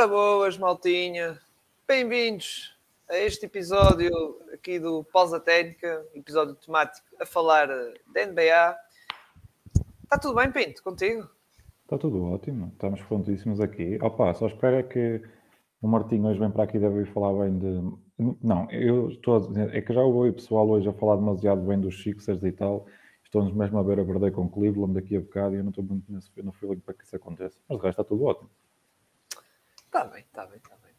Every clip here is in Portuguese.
Ora boas, maltinha. Bem-vindos a este episódio aqui do Pausa Técnica, episódio temático a falar da NBA. Está tudo bem, Pinto, contigo? Está tudo ótimo, estamos prontíssimos aqui. Opa, só espero é que o Martinho hoje vem para aqui deve falar bem de... Não, eu estou a dizer, é que já ouvi o pessoal hoje a falar demasiado bem dos Sixers e tal. Estão-nos mesmo a ver a perder com Cleveland daqui a bocado e eu não estou muito nesse, no feeling para que isso aconteça. Mas o resto está tudo ótimo. Está bem, está bem, está bem.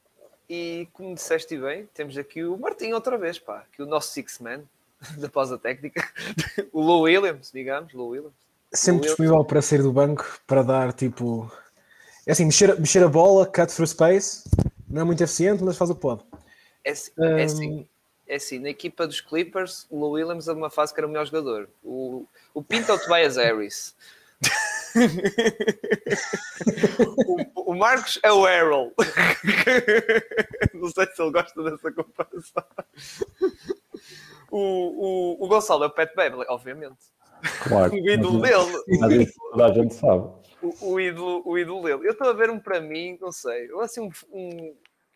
E como disseste bem, temos aqui o Martinho outra vez, pá, aqui o nosso six-man da pausa técnica, o Lou Williams, digamos, Lou Williams. Sempre disponível para sair do banco, para dar tipo. É assim, mexer, mexer a bola, cut through space, não é muito eficiente, mas faz o que pode. É, assim, um... é, assim, é assim, na equipa dos Clippers, o Lou Williams é uma fase que era o melhor jogador. O, o Pinto o Tobias Harris. o, o, Marcos é o Errol. Não sei se ele gosta dessa comparação. O, o, o Gonçalo é o Pet Beverly, obviamente. Claro. o ídolo dele. Toda a gente sabe. O, o, ídolo, o ídolo dele. Eu estou a ver um para mim, não sei, assim um, um,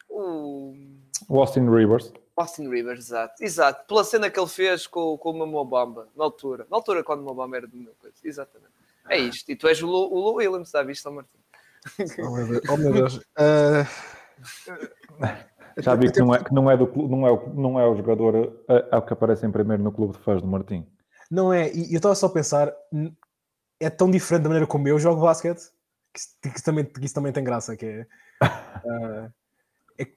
um... O Austin Rivers. Austin Rivers, exato. Exato. Pela cena que ele fez com, com o Mobamba, na altura. Na altura quando o Mobamba era do meu coisa. Exatamente. É isto. E tu és o Lou, o Lou Williams, está visto, Martim? Oh meu Deus. Oh, meu Deus. Uh... Já vi que não é, que não é, do, não é, o, não é o jogador é, é o que aparece em primeiro no clube de fãs do Martim. Não é, e eu estava só a pensar, é tão diferente da maneira como eu jogo basquete que, que, também, que isso também tem graça, que é, uh, é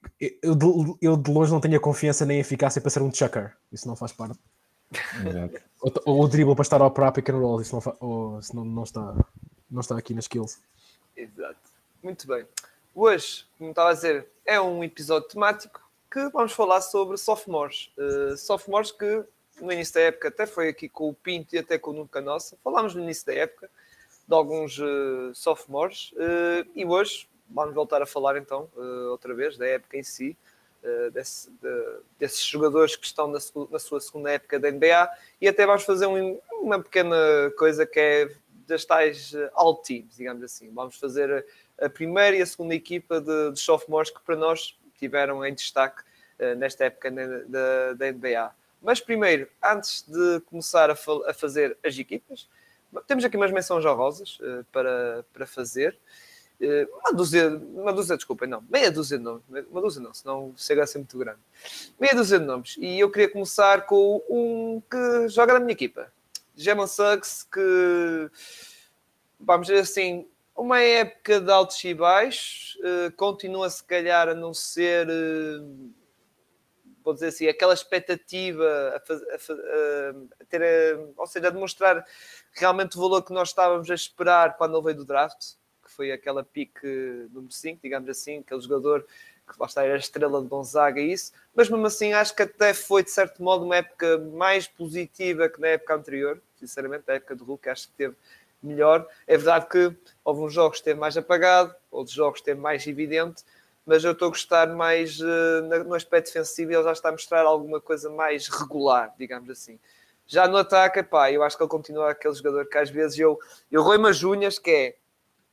eu, de, eu, de, longe não tenho a confiança nem a eficácia para ser um chucker, isso não faz parte. Ou, ou o dribble para estar ao para pick and roll, isso não, ou, não, não, está, não está aqui nas skills. Exato. Muito bem. Hoje, como estava a dizer, é um episódio temático que vamos falar sobre sophomores. Uh, sophomores que no início da época até foi aqui com o Pinto e até com o Nunca Nossa. Falámos no início da época de alguns uh, sophomores uh, e hoje vamos voltar a falar então uh, outra vez da época em si. Uh, desse, de, desses jogadores que estão na, na, sua segunda época da NBA e até vamos fazer um, uma pequena coisa que é das tais all teams, digamos assim. Vamos fazer a, a primeira e a segunda equipa de, de sophomores que para nós tiveram em destaque uh, nesta época da, da NBA. Mas primeiro, antes de começar a, a, fazer as equipas, temos aqui umas menções honrosas uh, para, para fazer. Uh, uma dúzia, uma dúzia, desculpa, não, meia dúzia de nomes, uma dúzia não, senão chega a ser muito grande. Meia dúzia de nomes. E eu queria começar com um que joga na minha equipa, Gemon Suggs, que vamos dizer assim, uma época de altos e baixos, uh, continua se calhar a não ser. Uh, vou dizer assim, aquela expectativa a, faz, a, a, ter, a, ou seja, a demonstrar realmente o valor que nós estávamos a esperar quando ele veio do draft, foi aquela pique número 5, digamos assim, aquele jogador que lá está, era a estrela de Gonzaga e isso, mas mesmo assim acho que até foi de certo modo uma época mais positiva que na época anterior, sinceramente, a época do Hulk acho que teve melhor. É verdade que houve uns jogos que teve mais apagado, outros jogos que teve mais evidente, mas eu estou a gostar mais uh, no aspecto defensivo e ele já está a mostrar alguma coisa mais regular, digamos assim. Já no ataque, pá, eu acho que ele continua aquele jogador que às vezes eu, eu roi-me as unhas, que é,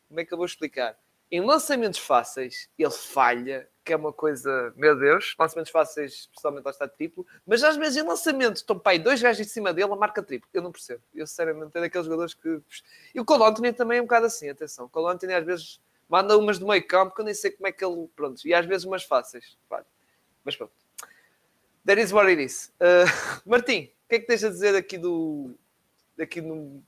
como é que eu vou explicar? Em lançamentos fáceis, ele falha, que é uma coisa, meu Deus, lançamentos fáceis, especialmente lá está triplo, mas às vezes em lançamentos estão pai dois gajos em cima dele, a marca triplo. Eu não percebo. Eu sinceramente é daqueles jogadores que. E o Cole Anthony também é um bocado assim, atenção. O Cole Anthony às vezes manda umas do meio campo que eu nem sei como é que ele. Pronto, e às vezes umas fáceis. Mas pronto. That is what it is. Uh, Martim, o que é que tens a dizer aqui do. Daqui no,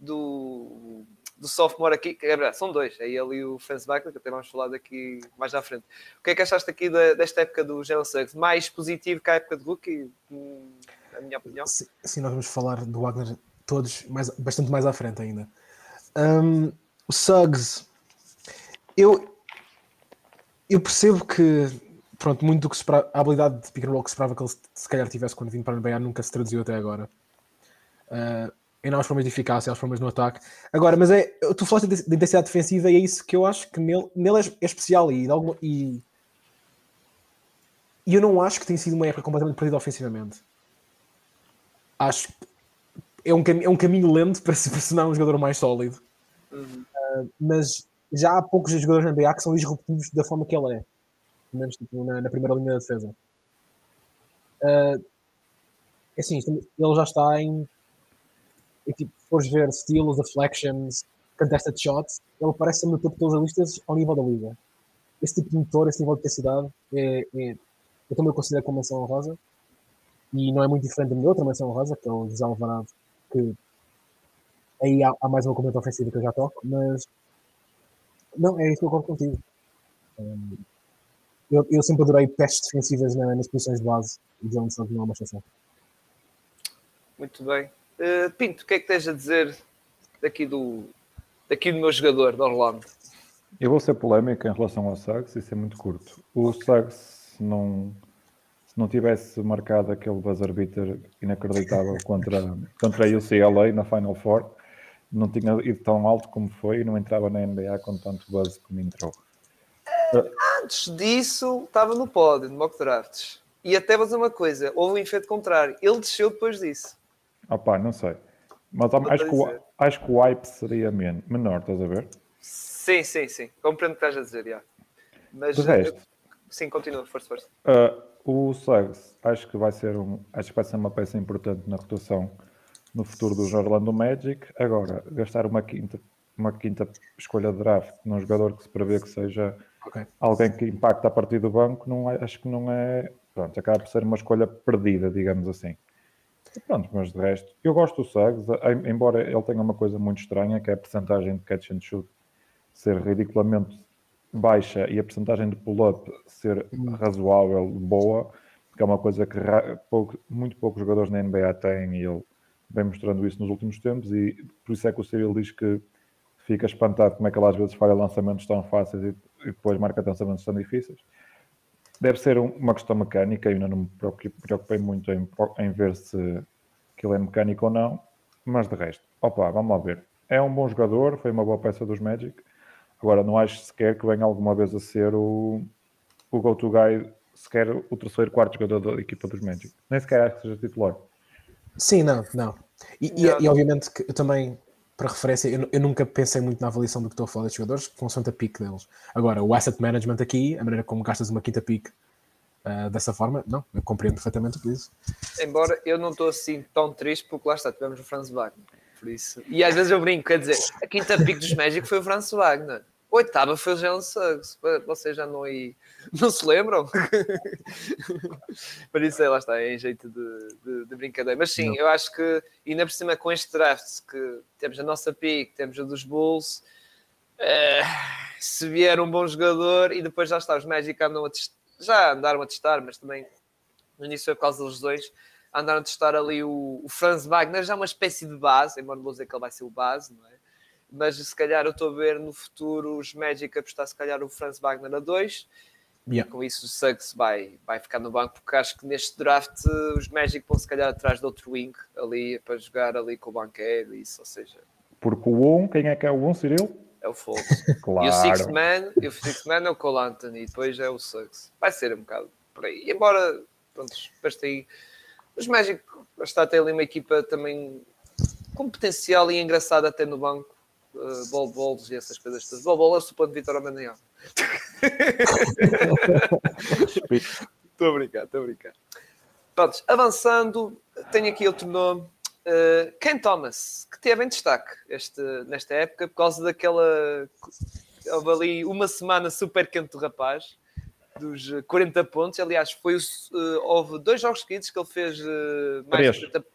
do, do sophomore aqui, que é, são dois, é ele e o Franz Wagner, que até vamos falar daqui mais à frente. O que é que achaste aqui da, desta época do Jalen Suggs? Mais positivo que a época de rookie, na minha opinião? Sim, sim, nós vamos falar do Wagner todos mais, bastante mais à frente ainda. Um, o Suggs, eu, eu percebo que pronto, muito do que esperava, a habilidade de pick and roll que esperava que ele se calhar tivesse quando vindo para a NBA nunca se traduziu até agora. Uh, em novas formas de eficácia, as formas no ataque. Agora, mas é, tu falaste de intensidade defensiva e é isso que eu acho que nele, nele é, é especial e, e, e eu não acho que tenha sido uma época completamente perdida ofensivamente. Acho que é um, é um caminho lento para se, tornar um jogador mais sólido. Uhum. Uh, mas já há poucos jogadores na NBA que são disruptivos da forma que ele é. Pelo menos tipo, na, na primeira linha da defesa. Uh, é assim, ele já está em. E, tipo, fores ver steals, deflections, contested shots, ele parece no topo de todas as listas ao nível da liga. Esse tipo de motor, esse nível de intensidade, é, é, eu também o considero como menção honrosa. E não é muito diferente da minha outra menção honrosa, que é o José Alvarado, que aí há, há mais uma componente ofensiva que eu já toco, mas não, é isso que eu concordo contigo. Um, eu, eu, sempre adorei pestes defensivas na, nas posições de base e Jones não é uma exceção. Muito bem. Uh, Pinto, o que é que tens a dizer daqui do, daqui do meu jogador, de Orlando? Eu vou ser polémico em relação ao Suggs e ser muito curto. O Suggs não, se não tivesse marcado aquele buzzer beater inacreditável contra, contra a UCLA na Final Four, não tinha ido tão alto como foi e não entrava na NBA com tanto buzz como entrou. Antes disso, estava no pódio, no mock drafts. E até vou dizer uma coisa, houve um efeito contrário. Ele desceu depois disso. Opá, não sei. Mas acho que, o, acho que o hype seria menor, estás a ver? Sim, sim, sim. Compreendo o que estás a dizer, já. Mas, resto, sim, continua, força, força. Uh, o Suggs, acho que vai ser um, acho que vai ser uma peça importante na rotação no futuro do Orlando Magic. Agora, gastar uma quinta, uma quinta escolha de draft num jogador que se prevê que seja okay. alguém que impacta a partir do banco, não é, acho que não é. Pronto, acaba por ser uma escolha perdida, digamos assim. Pronto, mas de resto, eu gosto do Suggs, embora ele tenha uma coisa muito estranha, que é a percentagem de catch and shoot ser ridiculamente baixa e a percentagem de pull-up ser razoável, boa, que é uma coisa que pouco, muito poucos jogadores na NBA têm e ele vem mostrando isso nos últimos tempos e por isso é que o Cyril diz que fica espantado como é que ele às vezes falha lançamentos tão fáceis e, e depois marca lançamentos tão difíceis. Deve ser um, uma questão mecânica, eu ainda não me preocupei muito em, em ver se ele é mecânico ou não, mas de resto, opa, vamos lá ver. É um bom jogador, foi uma boa peça dos Magic. Agora, não acho sequer que venha alguma vez a ser o, o go-to guy, sequer o terceiro, quarto jogador da equipa dos Magic. Nem sequer acho que seja titular. Sim, não, não. E, e, e, obviamente que eu também, para referência, eu, eu, nunca pensei muito na avaliação do que estou a falar destes jogadores, consoante a pique deles. Agora, o asset management aqui, a maneira como gastas uma quinta pique uh, dessa forma, não, eu compreendo perfeitamente o que diz. Embora eu não estou assim tão triste, porque lá está, tivemos o Franz Wagner. Por isso. E às vezes eu brinco, quer dizer, a quinta pique dos Magic foi o Franz Wagner. Oitava foi o Jalen Suggs. Vocês já não aí. Não se lembram? Por isso, aí, lá está, é em jeito de, de, de brincadeira. Mas sim, não. eu acho que, ainda por cima com este draft, que temos a nossa pick, temos a dos Bulls, uh, se vier um bom jogador e depois já está, os Magic andam a já andaram a testar, mas também no início foi por causa das lesões, andaram a testar ali o, o Franz Wagner, já uma espécie de base, embora não vou dizer que ele vai ser o base, não é? Mas se calhar eu estou a ver no futuro os Magic apostar se calhar o Franz Wagner a 2 yeah. e com isso o Suggs vai, vai ficar no banco porque acho que neste draft os Magic vão se calhar atrás de outro wing ali para jogar ali com o banqueiro isso, ou seja... Porque o 1, quem é que é o 1, Cyril? É o Fultz. claro. E o Sixth Man, e o Sixth Man é o Cole Anthony e depois é o Suggs. Vai ser um bocado por aí. Embora, pronto, depois tem... Os Magic está a ter ali uma equipa também com potencial e engraçada até no banco uh, ball balls e essas coisas todas. Ball ball é o suplente de Vitor Mandanhão. Estou a brincar, estou a brincar. Pronto, avançando, tenho aqui outro nome. Uh, Ken Thomas, que teve em destaque este, nesta época por causa daquela. Houve ali uma semana super quente do rapaz, dos 40 pontos. Aliás, foi, uh, houve dois jogos seguidos que ele fez uh, mais. Três. 40...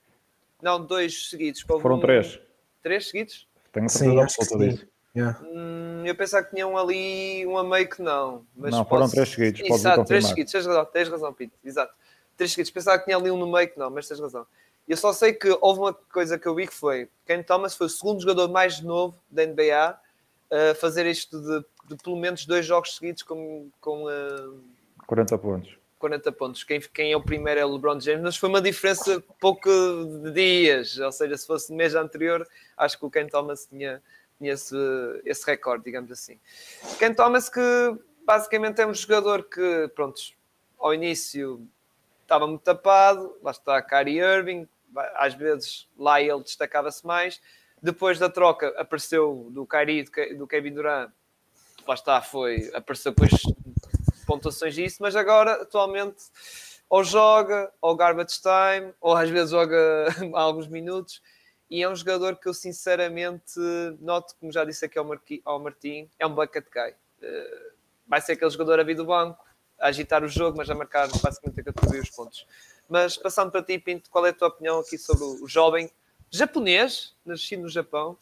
Não, dois seguidos. Foram um... três. Três seguidos? Tenho certeza absoluta disso. Yeah. Hum, eu pensava que tinham ali um a meio que não. Mas não, foram três seguidos. Exato, três seguidos. Tens razão, tens razão, Pito. Exato. Três seguidos. Pensava que tinha ali um no meio que não, mas tens razão. Eu só sei que houve uma coisa que eu vi que foi Ken Thomas foi o segundo jogador mais novo da NBA a fazer isto de, de pelo menos dois jogos seguidos com, com uh, 40 pontos. 40 pontos. Quem, quem é o primeiro é o LeBron James, mas foi uma diferença pouco de dias. Ou seja, se fosse no mês anterior, acho que o Ken Thomas tinha, tinha esse, esse recorde, digamos assim. Ken Thomas, que basicamente é um jogador que, pronto, ao início estava muito tapado, lá está Kyrie Irving, às vezes lá ele destacava-se mais. Depois da troca apareceu do Kyrie do Kevin Durant lá está, foi, apareceu depois pontuações disso, mas agora, atualmente, ou joga, ou garbage time, ou às vezes joga há alguns minutos, e é um jogador que eu sinceramente noto, como já disse aqui ao, Marqui, ao Martim, é um bucket guy. Uh, vai ser aquele jogador a vir do banco, a agitar o jogo, mas a marcar basicamente a categoria os pontos. Mas passando para ti, Pinto, qual é a tua opinião aqui sobre o jovem japonês, nascido no Japão,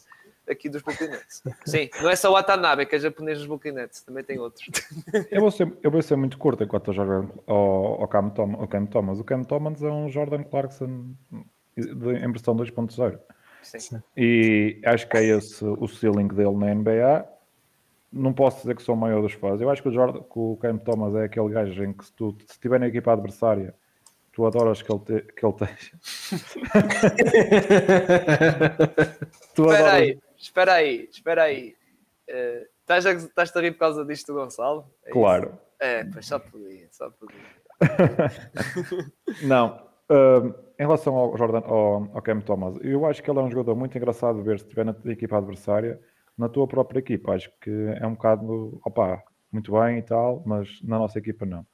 aqui dos Nets? Sim, não é só o Watanabe, que é japonês dos Nets, também tem outros. Eu vou ser, eu vou ser muito curto enquanto eu jogo ao, ao, Cam Thomas, ao Cam Thomas. O Cam Thomas é um Jordan Clarkson em versão 2.0. E acho que é esse o ceiling dele na NBA não posso dizer que sou o maior dos fãs. Eu acho que o, Jordan, que o Cam Thomas é aquele gajo em que se tu se estiver na equipa adversária, tu adoras que ele, te, que ele esteja. espera aí, espera aí, espera aí. Uh, estás, a, estás a rir por causa disto, Gonçalo? É claro. Isso? É, pois só podia, só podia. não. Uh, em relação ao Jordan, ao, ao Cam Thomas, eu acho que ele é um jogador muito engraçado de ver se estiver na equipa adversária na tua própria equipa. Acho que é um bocado, opa, muito bem e tal, mas na nossa equipa não.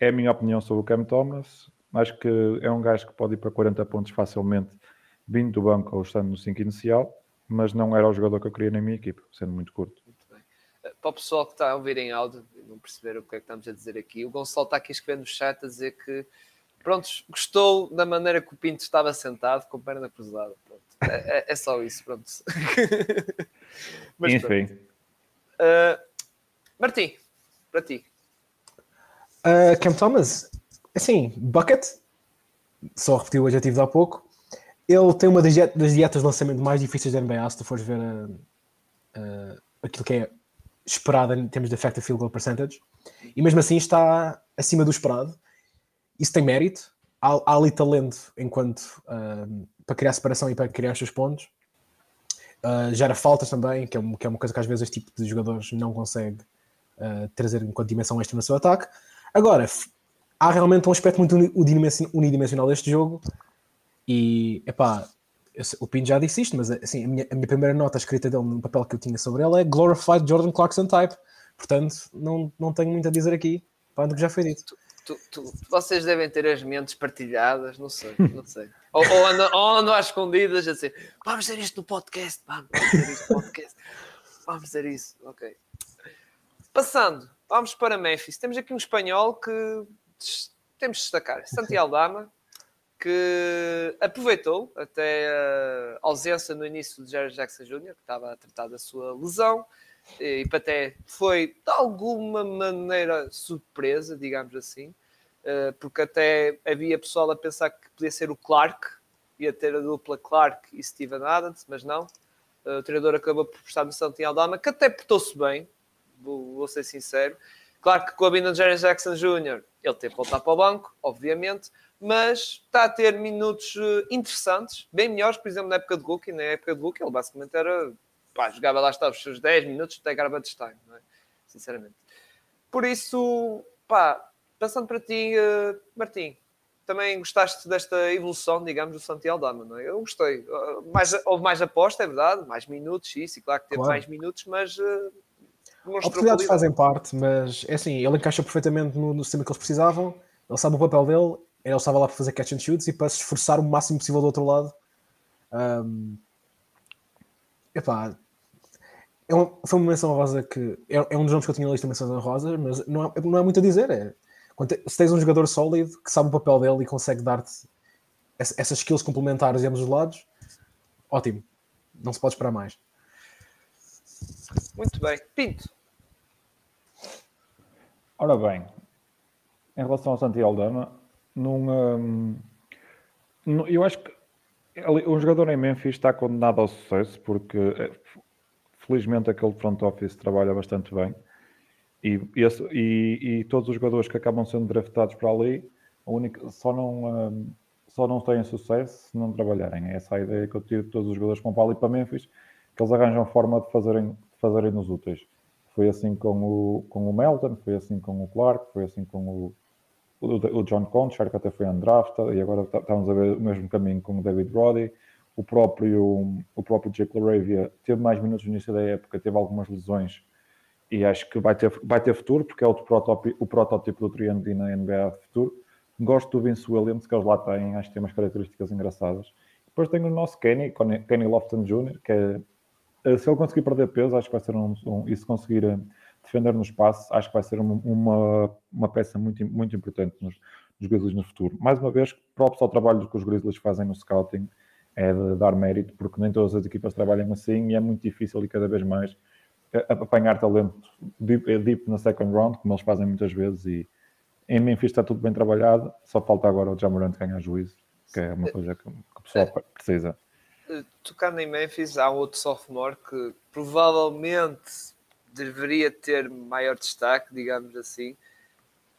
É a minha opinião sobre o Cam Thomas. Acho que é um gajo que pode ir para 40 pontos facilmente, vindo do banco ou estando no 5 inicial, mas não era o jogador que eu queria na minha equipa, sendo muito curto. Muito bem. Eh, para o pessoal que está a ouvir em áudio e não perceber o que é que estamos a dizer aqui, o Gonçalo está aqui escrevendo no chat a dizer que pronto, gostou da maneira que o Pinto estava sentado, com perna cruzada. Pronto. É, é, é só isso, pronto. Mas, Enfim. Uh, Martim, para ti. Uh, Cam Thomas, assim, bucket, só repetiu o adjetivo de há pouco. Ele tem uma das, dietas de lançamento mais difíceis da NBA, se tu fores ver uh, uh, aquilo que é esperado em termos de effective field goal percentage. E mesmo assim está acima do esperado. Isso tem mérito. Há, há ali talento enquanto uh, para criar separação e para criar os seus pontos. Uh, gera faltas também, que é, uma, que é uma coisa que às vezes este tipo de jogadores não consegue uh, trazer enquanto dimensão extra no seu ataque. Agora, há realmente um aspecto muito unidimensional deste jogo e, epá, eu, o Pin já disse isto, mas assim, a minha, a minha primeira nota escrita dele no papel que eu tinha sobre ele é Glorified Jordan Clarkson Type. Portanto, não, não tenho muito a dizer aqui, para do que já foi dito. Tu, tu, vocês devem ter as mentes partilhadas, não sei, não sei. ou, ou, andam, ou andam às escondidas a dizer vamos fazer isto no podcast, vamos fazer isto no podcast, vamos fazer isso, ok. Passando, vamos para Memphis. Temos aqui um espanhol que temos de destacar, Santiago Dama, que aproveitou até a ausência no início de Jerry Jackson Jr., que estava a tratar da sua lesão, e até foi de alguma maneira surpresa, digamos assim, eh, porque até havia pessoal a pensar que podia ser o Clark, ia ter a dupla Clark e Steven Adams, mas não. Eh, o treinador acabou por prestar no em Aldama, que até portou-se bem, vou, vou, ser sincero. Claro que com a vinda de Jerry Jackson Jr., ele teve que voltar para o banco, obviamente, mas está a ter minutos eh, interessantes, bem melhores, por exemplo, na época de Rookie. Na época de Rookie, ele basicamente era pá, jogava lá estava os seus 10 minutos até garbage time, não é? sinceramente. Por isso, pá, passando para ti, uh, Martim, também gostaste desta evolução, digamos, do Santiago Dama, não é? Eu gostei. Uh, mais, houve mais aposta, é verdade, mais minutos, isso, e claro que teve claro. mais minutos, mas. Uh, Oportunidades fazem parte, mas é assim, ele encaixa perfeitamente no, no sistema que eles precisavam, ele sabe o papel dele, ele estava lá para fazer catch and shoots e para se esforçar o máximo possível do outro lado. Um, epá, é uma, foi uma menção rosa que é, é, um dos nomes que eu tinha na lista de menções rosas, mas não é, não é muito a dizer. É, se tens um jogador sólido que sabe o papel dele e consegue dar-te essas skills complementares de ambos os lados, ótimo. Não se pode esperar mais. Muito bem. Pinto. Ora bem, em relação ao Santiago Aldama, num, hum, eu acho que um jogador em Memphis está condenado ao sucesso porque eh, felizmente aquele front office trabalha bastante bem e, esse, e, e, todos os jogadores que acabam sendo draftados para ali única, só, não, um, só não têm sucesso se não trabalharem. É essa a ideia que eu tive de todos os jogadores vão para ali para Memphis, que eles arranjam forma de fazerem, fazerem nos úteis. Foi assim com o, com o Melton, foi assim com o Clark, foi assim com o, o, John Conchar, que até foi undrafted, e agora estamos a ver o mesmo caminho com o David Roddy o próprio, o próprio Jake LaRavia teve mais minutos no início da época, teve algumas lesões e acho que vai ter, vai ter futuro, porque é o protótipo, o protótipo do Triângulo na NBA futuro. Gosto do Vince Williams, que eles lá têm, acho que tem umas características engraçadas. Depois tem o nosso Kenny, Kenny Lofton Jr., que é, se ele conseguir perder peso, acho que vai ser um, um e se conseguir eh, defender no espaço, acho que vai ser uma, uma, uma peça muito, muito importante nos, nos Grizzlies no futuro. Mais uma vez, próprio ao trabalho que os Grizzlies fazem no scouting, é de dar mérito, porque nem todas as equipas trabalham assim e é muito difícil e cada vez mais apanhar talento deep, eh, deep na second round, como eles fazem muitas vezes, e em Memphis está tudo bem trabalhado, só falta agora o Jamorant ganhar juízo, que é uma coisa que, o pessoal precisa. Eh, tocando em Memphis, há um outro sophomore que provavelmente deveria ter maior destaque, digamos assim,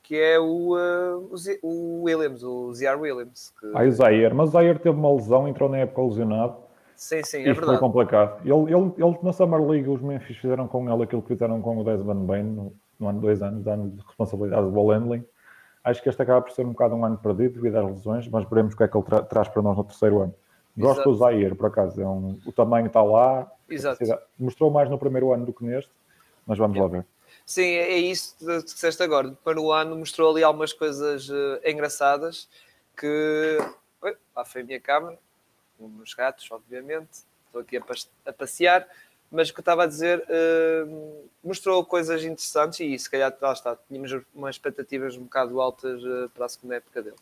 que é o, uh, o, Williams, o Ziar Williams. Que... Ah, o Zaire, mas o Zaire teve uma lesão, entrou na época lesionado. Sim, sim, é verdade. foi complicado. Ele, ele, ele, na Summer League, os Memphis fizeram com ele aquilo que fizeram com o Desmond Bain no, no ano de dois anos, ano de responsabilidade do ball handling. Acho que este acaba por ser um bocado um ano perdido devido às lesões, mas veremos o que é que ele tra traz para nós no terceiro ano. Gosto Exato. do Zaire, por acaso. É um, o tamanho está lá. Exato. Mostrou mais no primeiro ano do que neste, mas vamos é. lá ver. Sim, é, é isso que disseste agora. Para o ano mostrou ali algumas coisas uh, engraçadas que. Oi, lá foi a minha câmera, uns gatos, obviamente. Estou aqui a, a passear, mas o que eu estava a dizer uh, mostrou coisas interessantes e se calhar lá está, tínhamos umas expectativas um bocado altas uh, para a segunda época dele.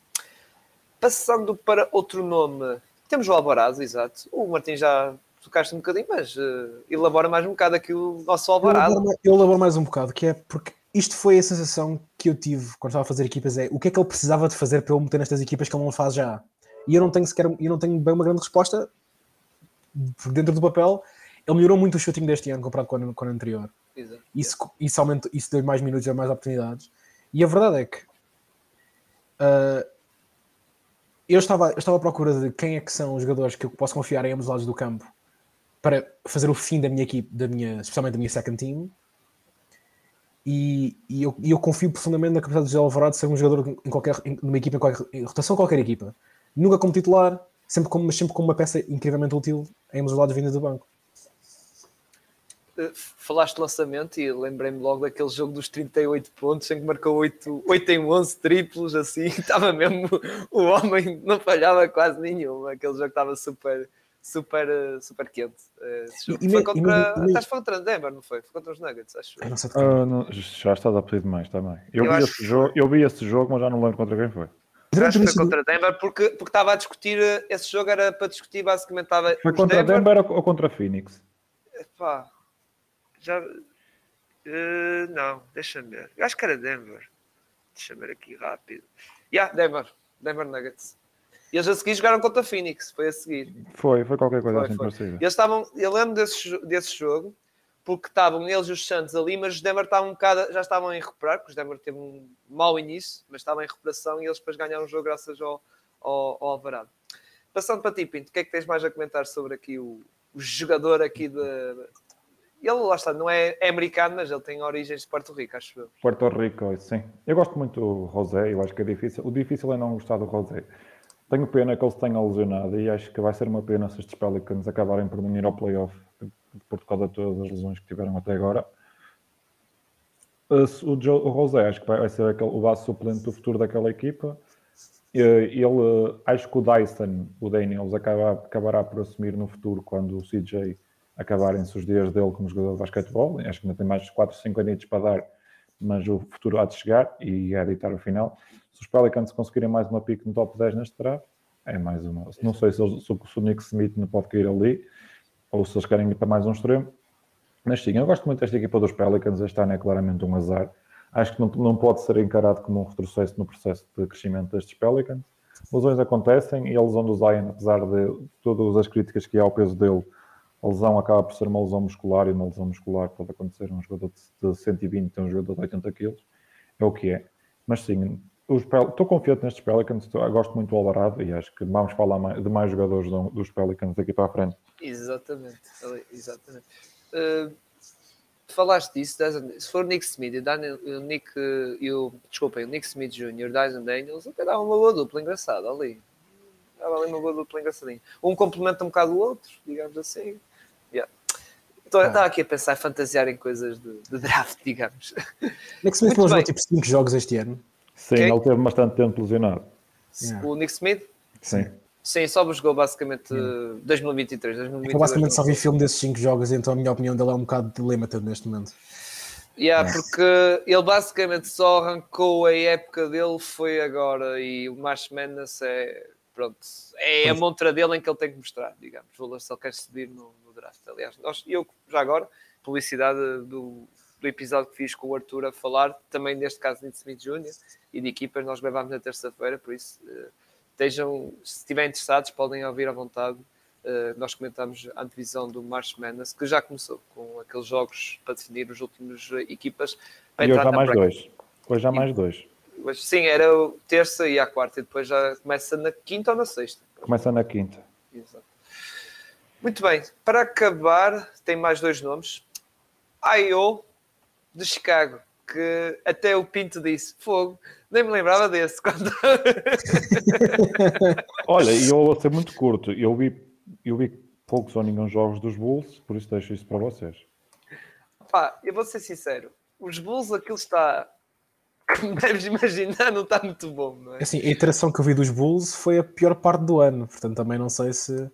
Passando para outro nome, temos o Alvarado, exato. O Martim já tocaste um bocadinho, mas uh, elabora mais um bocado aqui o nosso Alvarado. Eu elaboro, eu elaboro mais um bocado, que é porque isto foi a sensação que eu tive quando estava a fazer equipas, é o que é que ele precisava de fazer para eu meter nestas equipas que ele não faz já? E eu não tenho sequer, eu não tenho bem uma grande resposta, porque dentro do papel ele melhorou muito o shooting deste ano comparado com o ano, com o anterior. Exato. Isso, isso, aumentou, isso deu mais minutos e mais oportunidades. E a verdade é que uh, eu, estava, eu estava à procura de quem é que são os jogadores que eu posso confiar em ambos os lados do campo para fazer o fim da minha equipe, da minha, especialmente da minha second team. E, e, eu, e eu confio profundamente na capacidade de José Alvarado de ser um jogador em qualquer, em, numa equipa, em, qualquer, em rotação qualquer equipa. Nunca como titular, sempre como, mas sempre como uma peça incrivelmente útil em ambos os lados vindo do banco. Eh, falaste lançamento e lembrei-me logo daquele jogo dos 38 pontos em que marcou 8, 8 em 11 triplos, assim, estava mesmo, o homem não falhava quase nenhum, aquele jogo estava super, super, super quente. Eh, e, foi contra, e, acho que foi contra Denver, não foi? Foi contra os Nuggets, acho. Não sei uh, não, já estás a pedir demais também. Eu, eu vi esse jogo, eu vi esse jogo, mas já não lembro contra quem foi. Acho que foi contra Denver porque, porque estava a discutir. Esse jogo era para discutir basicamente. Estava foi contra Denver, Denver ou contra Phoenix? Epá, já. Uh, não, deixa-me ver. Eu acho que era Denver. Deixa-me ver aqui rápido. Yeah, Denver. Denver Nuggets. E eles a seguir jogaram contra Phoenix. Foi a seguir. Foi, foi qualquer coisa foi, assim parecida. Eles estavam. Eu lembro desse, desse jogo porque estavam eles e os Santos ali, mas os Denver estavam um bocado, já estavam em recuperar, porque os Denver teve um mau início, mas estavam em recuperação e eles depois ganharam o jogo graças ao, ao, ao Alvarado. Passando para ti, Pinto, o que é que tens mais a comentar sobre aqui o, o jogador aqui de. Ele, lá está, não é, é, americano, mas ele tem origens de Porto Rico, acho eu. Porto Rico, sim. Eu gosto muito do Rosé, eu acho que é difícil. O difícil é não gostar do Rosé. Tenho pena que ele se tenha lesionado e acho que vai ser uma pena se estes Pelicans acabarem por não ir ao playoff por causa de todas as lesões que tiveram até agora. O, Joe, o Rosé acho que vai ser aquele, o base suplente do futuro daquela equipa. Ele, acho que o Dyson, o Daniels, acaba, acabará por assumir no futuro quando o CJ acabarem-se os dias dele como jogador de basquetebol. Acho que ainda tem mais 4, 5 anos para dar, mas o futuro há de chegar e é editar o final. Se os Pelicans conseguirem mais uma pique no top 10 neste draft, é mais uma. Não sei se, se, se o Nick Smith não pode cair ali, ou se eles querem ir para mais um extremo. Mas sim, eu gosto muito desta equipa dos Pelicans. Este ano é claramente um azar. Acho que não, não pode ser encarado como um retrocesso no processo de crescimento destes Pelicans. Lesões acontecem e a lesão do Zion, apesar de todas as críticas que há ao peso dele, a lesão acaba por ser uma lesão muscular e uma lesão muscular pode acontecer a um jogador de 120 e um jogador de 80 kg. É o que é. Mas sim, estou confiante nestes Pelicans, estou, gosto muito do Alvarado e acho que vamos falar de mais jogadores dos Pelicans daqui para a frente. Exatamente, exatamente. Uh, falaste disso, se for Nick Smith e Daniel, o Nick, e o, desculpem, o Nick Smith Jr., Dyson Daniels, até dava uma boa dupla engraçada ali. Dava ali uma boa dupla engraçadinha. Um complementa um bocado o outro, digamos assim. Yeah. Estava aqui a pensar, a fantasiar em coisas de, de draft, digamos. Nick Smith não jogou tipo 5 jogos este ano. Sim, Quem? ele teve bastante tempo lesionado. Yeah. O Nick Smith, Sim. sim, só jogou basicamente eh, 2023. 2022, Eu basicamente só vi filme desses 5 jogos, então a minha opinião dele é um bocado de limited neste momento. Yeah, porque ele basicamente só arrancou a época dele foi agora e o March Madness é pronto, é a montra dele em que ele tem que mostrar, digamos, o se ele quer subir no, no draft. Aliás, nós, eu já agora, publicidade do, do episódio que fiz com o Arthur a falar, também neste caso de Smith Jr. e de equipas, nós gravámos na terça-feira, por isso eh, estejam, se estiverem interessados, podem ouvir à vontade. Uh, nós comentamos a antevisão do March Madness, que já começou com aqueles jogos para definir os últimos uh, equipas. Para E hoje há mais dois. Hoje há mais dois. Mas, sim, era o terça e a quarta, e depois já começa na quinta ou na sexta. Começa na quinta. Exato. Muito bem, para acabar, tem mais dois nomes. I.O. de Chicago, que até o Pinto disse: Fogo, nem me lembrava desse. Quando... Olha, e eu vou ser muito curto. Eu vi, eu vi poucos ou nenhum jogos dos Bulls, por isso deixo isso para vocês. Pá, eu vou ser sincero: os Bulls, aquilo está. Como deves imaginar, não está muito bom, não é? Assim, a iteração que eu vi dos Bulls foi a pior parte do ano, portanto também não sei se,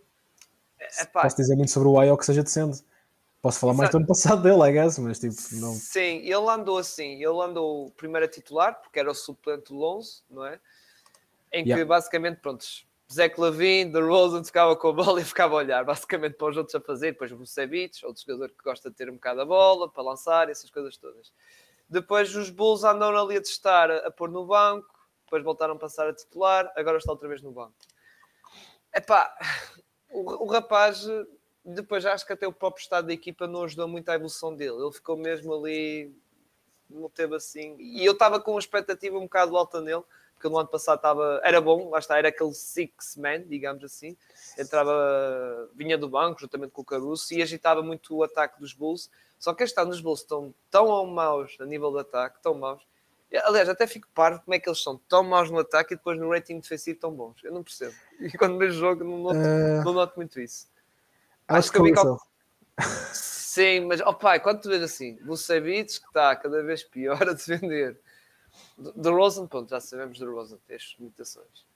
se Epá, posso dizer muito sobre o Ayo que seja decente. Posso falar mais do Exato. ano passado dele, I guess, mas tipo, não. Sim, ele andou assim, ele andou primeiro a titular, porque era o suplente do Lonzo, não é? Em que Yeah. basicamente, pronto, Zach Lavine, The Rosen ficava com a bola e ficava a olhar, basicamente para os outros a fazer, depois o Vucevic, outro jogador que gosta de ter um bocado a bola, para lançar, essas coisas todas. Depois os Bulls andaram ali a testar, a, a pôr no banco, depois voltaram a passar a titular, agora está outra vez no banco. Epá, o, o rapaz, depois acho que até o próprio estado da equipa não ajudou muito à evolução dele. Ele ficou mesmo ali, não teve assim. E eu estava com uma expectativa um bocado alta nele, porque no ano passado estava, era bom, lá está, era aquele six man, digamos assim. Entrava, vinha do banco, juntamente com o Caruso, e agitava muito o ataque dos Bulls. Só que este ano os Bulls estão tão maus a nível de ataque, tão maus. Aliás, até fico parvo como é que eles são tão maus no ataque e depois no rating defensivo tão bons. Eu não percebo. E quando vejo o jogo, não noto, Eh, não noto muito isso. acho que que eu vi Caruso. Sim, mas ó pai, quando tu vês assim, Vucevic que está cada vez pior a defender, The Rosen, pronto, já sabemos The Rosen, tem as limitações.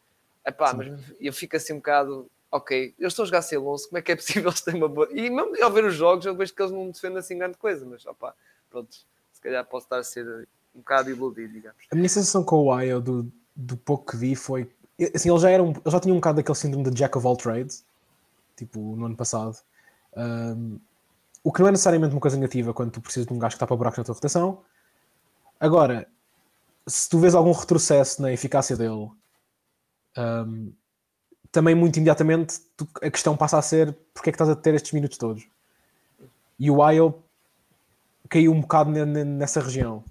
Epá, mas eu fico assim um bocado, ok, eu estou a jogar sem Alonso, como é que é possível eles terem uma boa. E mesmo ao ver os jogos, eu vejo que eles não defendem assim grande coisa, mas opá, pronto, se calhar posso estar a ser um bocado iludido, digamos. A minha sensação com o Ayo do, do pouco que vi foi. Assim, ele já, era um, ele já tinha um bocado daquele síndrome de Jack of all trades, tipo no ano passado. Um, o que não é necessariamente uma coisa negativa quando tu precisas de um gajo que está para buracos na tua rotação. Agora, se tu vês algum retrocesso na eficácia dele, um, também muito imediatamente tu- a questão passa a ser porque é que estás a ter estes minutos todos. E o Ayo caiu um bocado ne- ne- nessa região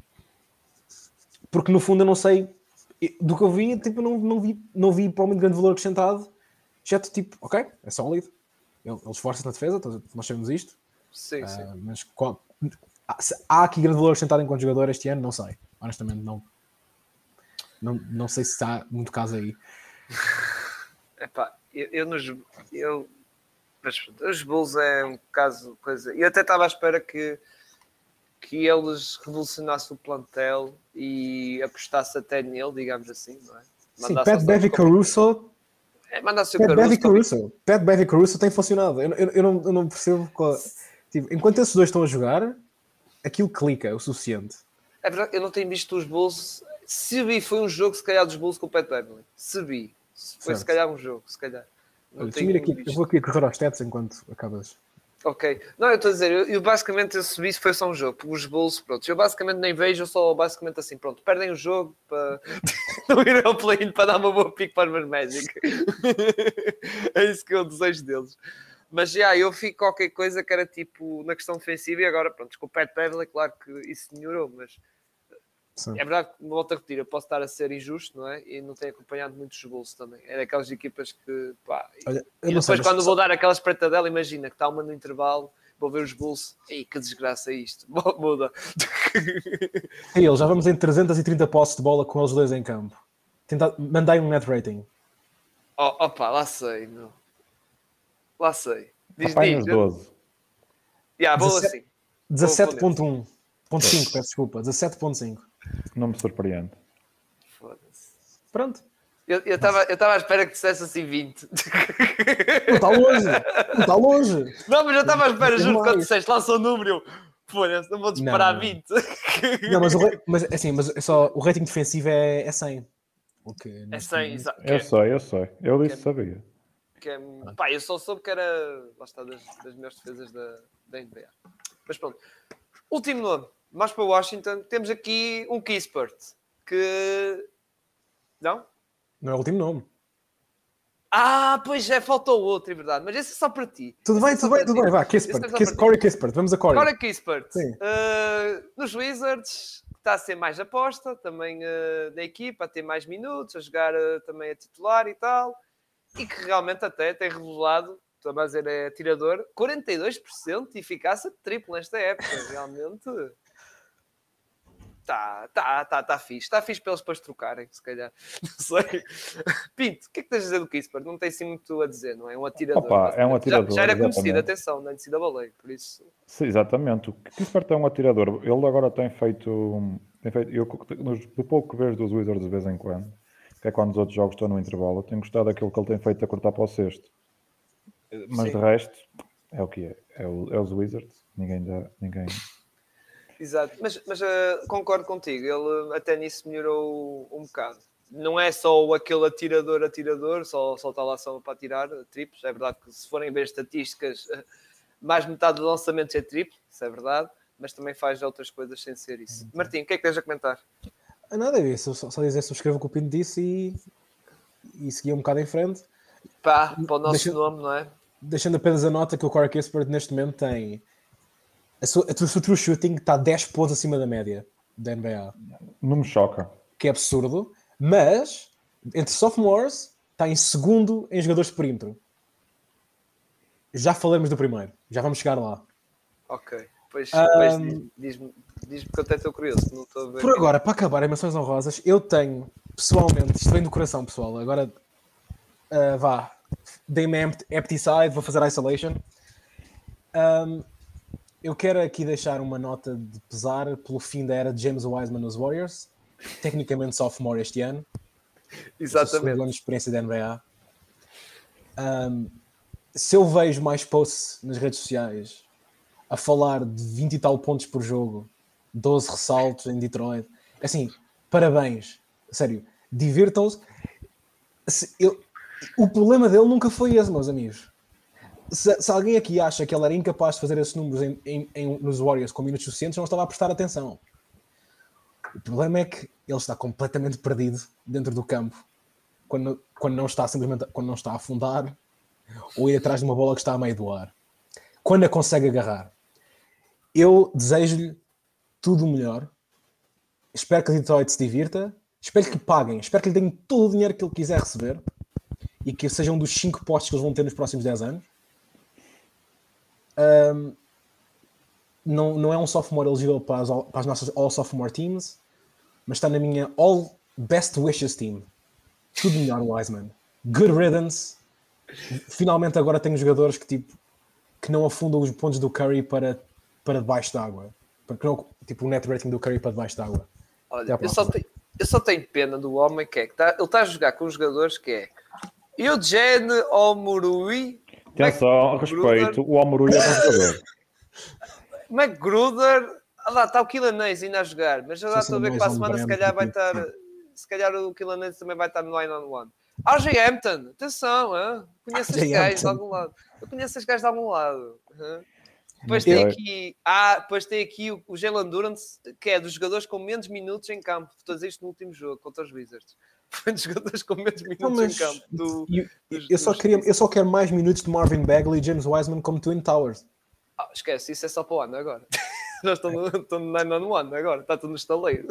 porque no fundo eu não sei do que eu vi, tipo, não, não vi, não vi provavelmente grande valor acrescentado. Estou tipo, ok, é sólido. Ele, ele esforça-se na defesa, nós sabemos isto. Sim, sim. Ah, mas qual- há aqui grande valor acrescentado enquanto jogador este ano? Não sei. Honestamente, não. Não, não sei se está muito caso aí. Epá, eu, eu nos. Eu, mas os Bulls é um caso, coisa. Eu até estava à espera que, que eles revolucionassem o plantel e apostasse até nele, digamos assim, não é? Sim, Pat aos Bev outros como- Caruso. É, mandasse o Pat Bev e Caruso. Caruso. Pat Bev e Caruso tem funcionado. Eu, eu, eu não, eu não percebo qual. Tipo, enquanto esses dois estão a jogar, aquilo clica o suficiente. É verdade, eu não tenho visto os Bulls. Se vi, foi um jogo, se calhar, dos Bulls com o Pat Beverly. Se vi. Foi se Certo. calhar um jogo, se calhar. Olha, aqui, eu vou aqui correr aos stats enquanto acabas. Ok. Não, eu estou a dizer, eu, eu basicamente eu subi isso foi só um jogo, os Bulls, pronto, eu basicamente nem vejo, eu só basicamente assim, pronto, perdem o jogo para não ir ao play-in para dar uma boa pick para os meus Magic. é isso que eu desejo deles. Mas já, eu fico qualquer coisa que era tipo na questão defensiva e agora, pronto, com o Pat Beverly, claro que isso melhorou, mas Sim. é verdade que, volto a repetir, eu posso estar a ser injusto, não é? E não tenho acompanhado muitos Bulls também. É daquelas equipas que, pá, Olha, eu e não sei, depois, mas quando só- vou dar aquela espreitadela, imagina que está uma no intervalo, vou ver os Bulls. Ei, que desgraça é isto. Muda. Ei, eles já vamos em 330 posses de bola com eles dois em campo. Tenta... Mandai um net rating. oh, opa, lá sei, meu. Lá sei. Diz, Apanha diz. os 12. Yeah, vou 17 assim. 17.1. Ponto 5, peço desculpa. 17.5. Não me surpreende. Foda-se. Pronto. Eu estava eu tava à espera que dissesse assim 20. Não está longe. Não está longe. Não, mas eu estava à espera, juro, quando disseste, lança o número. eu, Foda-se, não vou disparar Não. 20. Não, mas, o, mas, assim, mas é só, o rating defensivo é, é 100. O que É neste 100, momento- exato. Eu sei, eu sei. Eu disse Que- sabia. Que é- pá, eu só soube que era lá está, das, das melhores defesas da, da NBA. Mas pronto. Último nome, mais para Washington, temos aqui um Kispert que. Não? Não é o último nome. Ah, pois é, faltou outro, é verdade. Mas esse é só para ti. Tudo bem, é tudo bem, tudo bem. Vá, é Kispert. ti. Corey Kispert. Vamos a Corey. Agora Kispert. Uh, nos Wizards, que está a ser mais aposta também uh, da equipa, a ter mais minutos, a jogar uh, também a titular e tal, e que realmente até tem revelado, estou a dizer, é tirador, 42% de eficácia de triplo nesta época, realmente. Tá, tá, tá, tá fixe. Está fixe para eles depois trocarem, se calhar. Não sei. Pinto, o que é que tens a dizer do Kispert? Não tem assim muito a dizer, não é? Um atirador. Opa, é um Já- atirador, Já, era conhecido, exatamente. atenção, na NCAA, por isso. Sim, exatamente. O Kispert é um atirador. Ele agora tem feito. Tem feito eu, do pouco que vejo dos Wizards de vez em quando, que é quando os outros jogos estão no intervalo, eu tenho gostado daquilo que ele tem feito a cortar para o sexto. Mas Sim. de resto, é o que é. É, o- é os Wizards. Ninguém dá. Ninguém. Exato, mas, mas eh, concordo contigo, ele até nisso melhorou um bocado. Não é só aquele atirador, atirador, só, só está lá só para tirar eh, triplos. É verdade que se forem ver estatísticas, eh, mais metade dos lançamentos é triplo, isso é verdade, mas também faz outras coisas sem ser isso. Martim, o que é que tens a comentar? Ah, Nada a ver, só, só dizer subscreva o que o Pinto disse e, e seguir um bocado em frente. Pá, para o nosso Deixa- nome, não é? Deixando apenas a nota que o Corey Kispert neste momento tem. A sua, a sua true shooting está 10 pontos acima da média da NBA, Não me choca. que é absurdo, mas entre sophomores está em segundo em jogadores de perímetro. Já falamos do primeiro, já vamos chegar lá. Ok, pois, Ahm. pois diz- diz-me diz que eu até estou curioso, não estou ver. Por agora, para acabar, em menções honrosas, eu tenho, pessoalmente, isto vem do coração, pessoal. Agora, ah, vá, dei-me empty, side, vou fazer isolation. Ahm, eu quero aqui deixar uma nota de pesar pelo fim da era de James Wiseman nos Warriors, tecnicamente sophomore este ano. Exatamente. ano de experiência da NBA. Ahm, se eu vejo mais posts nas redes sociais a falar de 20 e tal pontos por jogo, 12 ressaltos em Detroit, assim, parabéns, sério, divirtam-se. Se- eu- O problema dele nunca foi esse, meus amigos. Se, se alguém aqui acha que ele era incapaz de fazer esses números em- em- em- nos Warriors com minutos suficientes, não estava a prestar atenção. O problema é que ele está completamente perdido dentro do campo quando, quando não está simplesmente quando não está a afundar ou ir atrás de uma bola que está a meio do ar. Quando a consegue agarrar. Eu desejo-lhe tudo o melhor. Espero que Detroit se divirta. Espero que paguem. Espero que lhe deem todo o dinheiro que ele quiser receber e que seja um dos 5 postos que eles vão ter nos próximos 10 anos. Ahm, não, não é um sophomore elegível para as, para as nossas All Sophomore Teams, mas está na minha All Best Wishes Team. Tudo melhor, Wiseman. Good riddance. Finalmente agora tenho jogadores que tipo que não afundam os pontos do Curry para, para debaixo d'água. Que não, tipo o net rating do Curry para debaixo d'água. Olha, eu só, tenho, eu só tenho pena do homem que é que tá- ele está a jogar com jogadores que é Eugene Omurui, Atenção, respeito. O Almorui é um jogador. McGruder, ah lá está o Killanese ainda a jogar, mas já estou a ver que para a um semana se calhar vai estar, se calhar o Killanese também vai estar no line on one. RJ Hampton, atenção, hã? conheço estes gajos de algum lado. Eu conheço estes gajos de algum lado. Depois tem aqui, ah, depois tem aqui o, o Jalen Durant, que é dos jogadores com menos minutos em campo. Estou a dizer isto no último jogo contra os Wizards. Foi dos jogadores com menos minutos mas- em campo. Do, E dos- eu, só dos queria, eu só quero mais minutos de Marvin Bagley e James Wiseman como Twin Towers. Ah, esquece, isso é só para o ano agora. Nós estamos no, estamos no 9 on 1 agora, está tudo no estaleiro.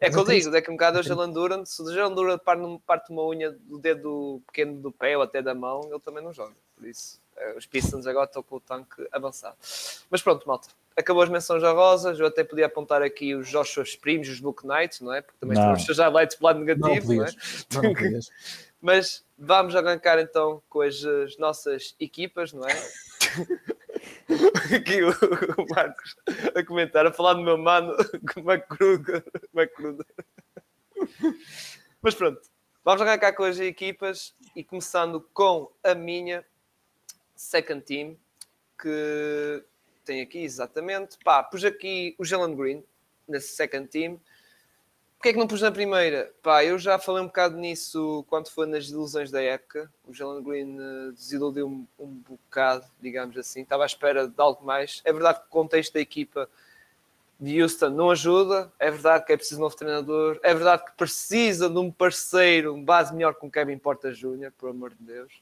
É que eu digo, daqui a um bocado é o Jalen Durant, se o Jalen Durant parte uma unha do dedo pequeno do pé ou até da mão, ele também não joga. Por isso, eh, os Pistons agora estão com o tanque avançado. Mas pronto, malta. Acabou as menções rosas, eu até podia apontar aqui os Joshua Primos, os Book Knights, não é? Porque também Não. estão os seus highlights pelo lado Não, negativo, não, é? Não, não podias. Mas vamos arrancar então com as, as nossas equipas, não é? Aqui o, o Marcos a comentar, a falar do meu mano. Macruda. Mas pronto, vamos arrancar com as equipas e começando com a minha second team, que tem aqui exatamente. Pá, pus aqui o Jalen Green nesse second team. Porquê é que não pus na primeira? Pá, eu já falei um bocado nisso quando foi nas ilusões da época. O Jalen Green uh, desiludiu um, um bocado, digamos assim. Estava à espera de algo mais. É verdade que o contexto da equipa de Houston não ajuda. É verdade que é preciso um novo treinador. É verdade que precisa de um parceiro, um base melhor com o Kevin Porta Jr., por amor de Deus.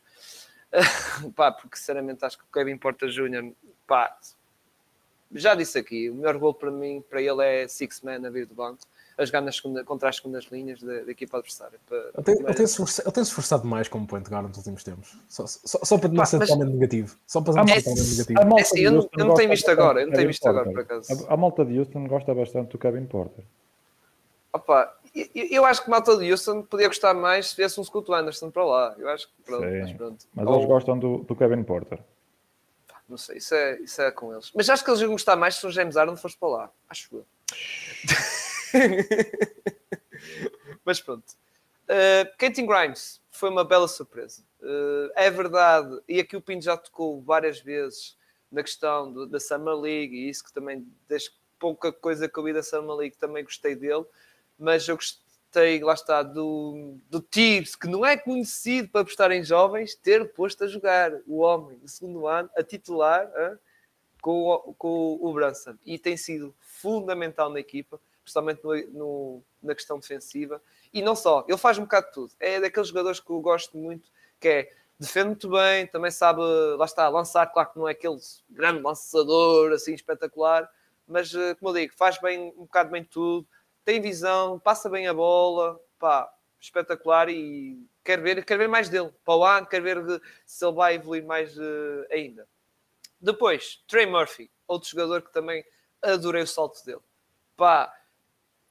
pá, porque sinceramente acho que o Kevin Porta Jr., pá, já disse aqui, o melhor gol para mim, para ele é six man a vir do banco, a jogar nas segunda, contra as segundas linhas da, da equipa adversária. Para, ele, tem, ele, tem se ele tem se esforçado mais como point guard nos últimos tempos, só, só, só para não ser totalmente negativo. Só para não ser totalmente negativo. É assim, eu, não, eu não tenho visto agora, eu não tenho visto agora, por acaso. A, a malta de Houston gosta bastante do Kevin Porter. Opa, eu, eu acho que o malta de Houston podia gostar mais se viesse um Scott Anderson para lá. Eu acho que pronto, Sim, mas pronto. Mas Ou... eles gostam do, do Kevin Porter. Não sei, isso é, isso é com eles. Mas acho que eles iam gostar mais se o James Harden fosse para lá. Acho eu. Mas pronto. Uh, Grimes foi uma bela surpresa. Uh, é verdade, e aqui o Pinto já tocou várias vezes na questão do, da Summer League, e isso que também, desde pouca coisa que eu vi da Summer League, também gostei dele. Mas eu gostei gostei, lá está, do, do Tibbs, que não é conhecido para apostar em jovens, ter posto a jogar o homem do segundo ano, a titular, hein, com, o, com o Branson. E tem sido fundamental na equipa, principalmente no, no, na questão defensiva. E não só, ele faz um bocado de tudo. É daqueles jogadores que eu gosto muito, que é defende muito bem, também sabe, lá está, lançar, claro que não é aquele grande lançador assim espetacular, mas eh, como eu digo, faz bem um bocado bem tudo, tem visão, passa bem a bola, pá, espetacular e quero ver, quero ver mais dele para o ano, quero ver se ele vai evoluir mais uh, ainda. Depois, Trey Murphy, outro jogador que também adorei o salto dele. Pá,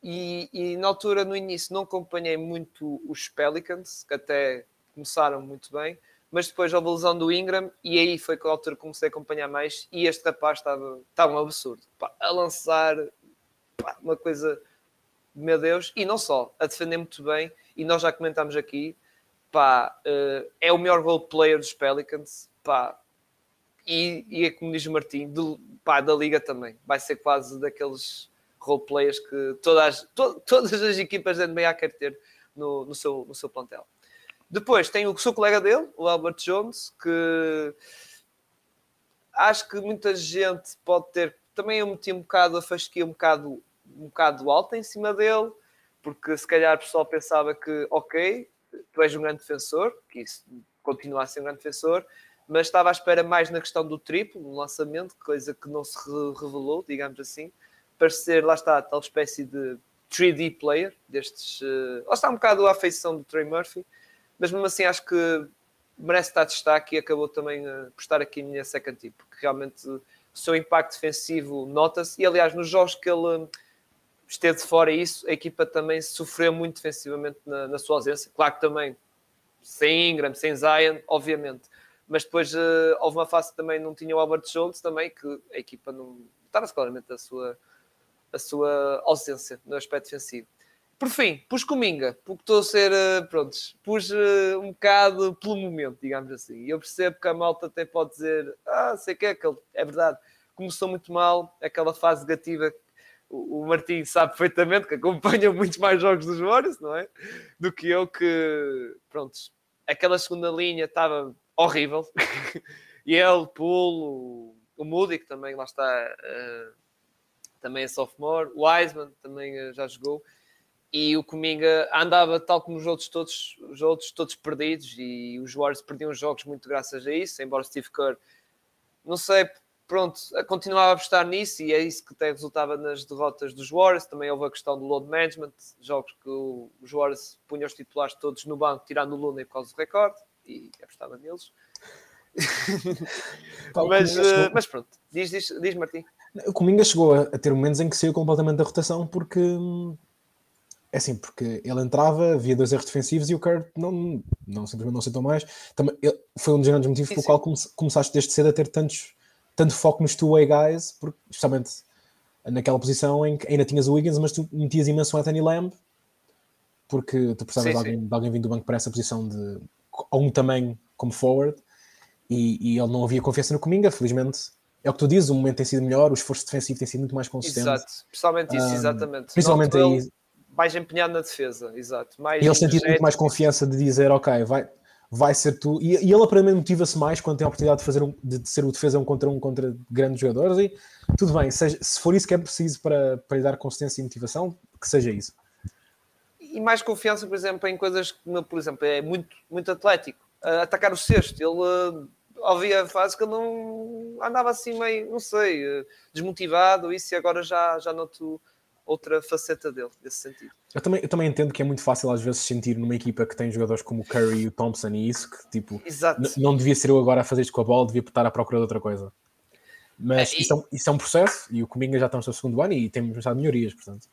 e, e, na altura, no início, não acompanhei muito os Pelicans, que até começaram muito bem, mas depois houve a lesão do Ingram e aí foi que a altura comecei a acompanhar mais e este rapaz estava, estava um absurdo. Pá, a lançar pá, uma coisa meu Deus, e não só, a defender muito bem, e nós já comentámos aqui, pá, uh, é o melhor role player dos Pelicans, pá, e, e é como diz o Martim, do, pá, da liga também, vai ser quase daqueles role players que todas, to, todas as equipas da NBA querem ter no, no, seu, no seu plantel. Depois tem o seu colega dele, o Albert Jones, que acho que muita gente pode ter. Também eu meti um bocado, a fasquia um bocado um bocado alta em cima dele, porque se calhar o pessoal pensava que, ok, tu és um grande defensor, que isso continua a ser um grande defensor, mas estava à espera mais na questão do triplo, no lançamento, coisa que não se revelou, digamos assim, para ser, lá está, tal espécie de 3D player, destes. Uh, está um bocado a afeição do Trey Murphy, mas mesmo assim acho que merece estar destaque e acabou também uh, por estar aqui minha second team, porque realmente o seu impacto defensivo nota-se, e aliás, nos jogos que ele esteve fora isso, a equipa também sofreu muito defensivamente na, na, sua ausência. Claro que também sem Ingram, sem Zion, obviamente. Mas depois uh, houve uma fase que também não tinha o Albert Jones também, que a equipa não estava claramente a sua, a sua ausência no aspecto defensivo. Por fim, pus Cominga, porque estou a ser, uh, prontos, pus uh, um bocado pelo momento, digamos assim. Eu percebo que a malta até pode dizer, ah, sei que é que é verdade, começou muito mal, aquela fase negativa o, Martim sabe perfeitamente que acompanha muitos mais jogos dos Warriors, não é? Do que eu que, pronto, aquela segunda linha estava horrível. e ele, Poole, o, o Moody, que também lá está, uh, também é sophomore, o Wiseman também uh, já jogou. E o Cominga andava tal como os outros todos, os outros todos perdidos e os Warriors perdiam jogos muito graças a isso, embora Steve Kerr, não sei pronto, continuava a apostar nisso e é isso que até resultava nas derrotas dos Warriors. Também houve a questão do load management, jogos que os Warriors punham os titulares todos no banco, tirando o Luna por causa do recorde e apostava neles. mas, uh, mas pronto, diz, diz, diz Martim. O Cominga chegou a, a, ter momentos em que saiu completamente da rotação porque é assim, porque ele entrava, havia dois erros defensivos e o Kurt não, não simplesmente não aceitou mais. Também, ele, foi um dos grandes motivos pelo qual come, começaste desde cedo a ter tantos tanto foco nos two-way guys, porque, especialmente naquela posição em que ainda tinhas o Wiggins, mas tu metias imenso o Anthony Lamb, porque tu precisavas Sim, de, alguém, de alguém vindo do banco para essa posição de algum tamanho como forward, e, e ele não havia confiança no Cominga, felizmente. É o que tu dizes, o momento tem sido melhor, o esforço defensivo tem sido muito mais consistente. Exato, principalmente isso, Um, exatamente. Principalmente aí, mais empenhado na defesa, exato. Mais E ele sentiu muito mais confiança de dizer, ok, vai, vai ser tu. E, e ele aparentemente motiva-se mais quando tem a oportunidade de fazer um, de ser o defesa um contra um contra grandes jogadores. E tudo bem, seja- se for isso que é preciso para, para lhe dar consistência e motivação, que seja isso. e mais confiança, por exemplo, em coisas que, por exemplo, é muito, muito atlético. Ah, atacar o sexto, ele ah, havia fase que ele não andava assim meio, não sei, ah, desmotivado, isso e agora já, já noto outra faceta dele, nesse sentido. Eu também, eu também entendo que é muito fácil às vezes sentir numa equipa que tem jogadores como o Curry e o Thompson e isso, que tipo, não devia ser eu agora a fazer isto com a bola, devia estar à procura de outra coisa. Mas É, e- isso, é um, isso é um processo e o Cominga já está no seu segundo ano e temos mostrado melhorias, portanto.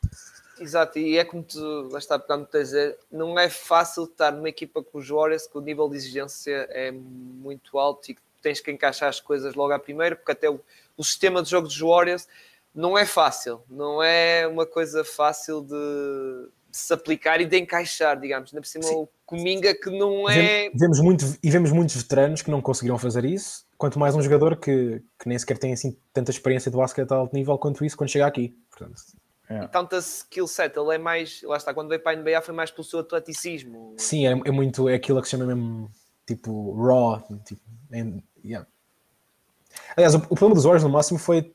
Exato, e é como tu lá está pegando a dizer, não é fácil estar numa equipa com os Warriors que o nível de exigência é muito alto e que tens que encaixar as coisas logo à primeira, porque até o, o sistema de jogo dos Warriors não é fácil, não é uma coisa fácil de, se aplicar e de encaixar, digamos. Ainda por cima Sim. o Cominga que não é. Vemos, vemos muito, e vemos muitos veteranos que não conseguiram fazer isso, quanto mais um jogador que, que nem sequer tem assim tanta experiência de basquete a alto nível quanto isso quando chega aqui. Portanto, É. E tanto a skill set, ele é mais. Lá está, quando veio para a NBA foi mais pelo seu atleticismo. sim, é, é muito é aquilo que se chama mesmo tipo raw. Tipo, em- yeah. Aliás, o, o problema dos Warriors no máximo foi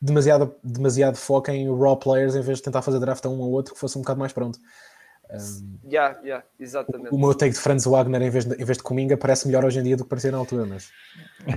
demasiado, demasiado foco em raw players em vez de tentar fazer draft a um ou outro que fosse um bocado mais pronto. Yeah, yeah, exatamente. O meu take de Franz Wagner em vez de, em vez de Cominga parece melhor hoje em dia do que parecia na altura, mas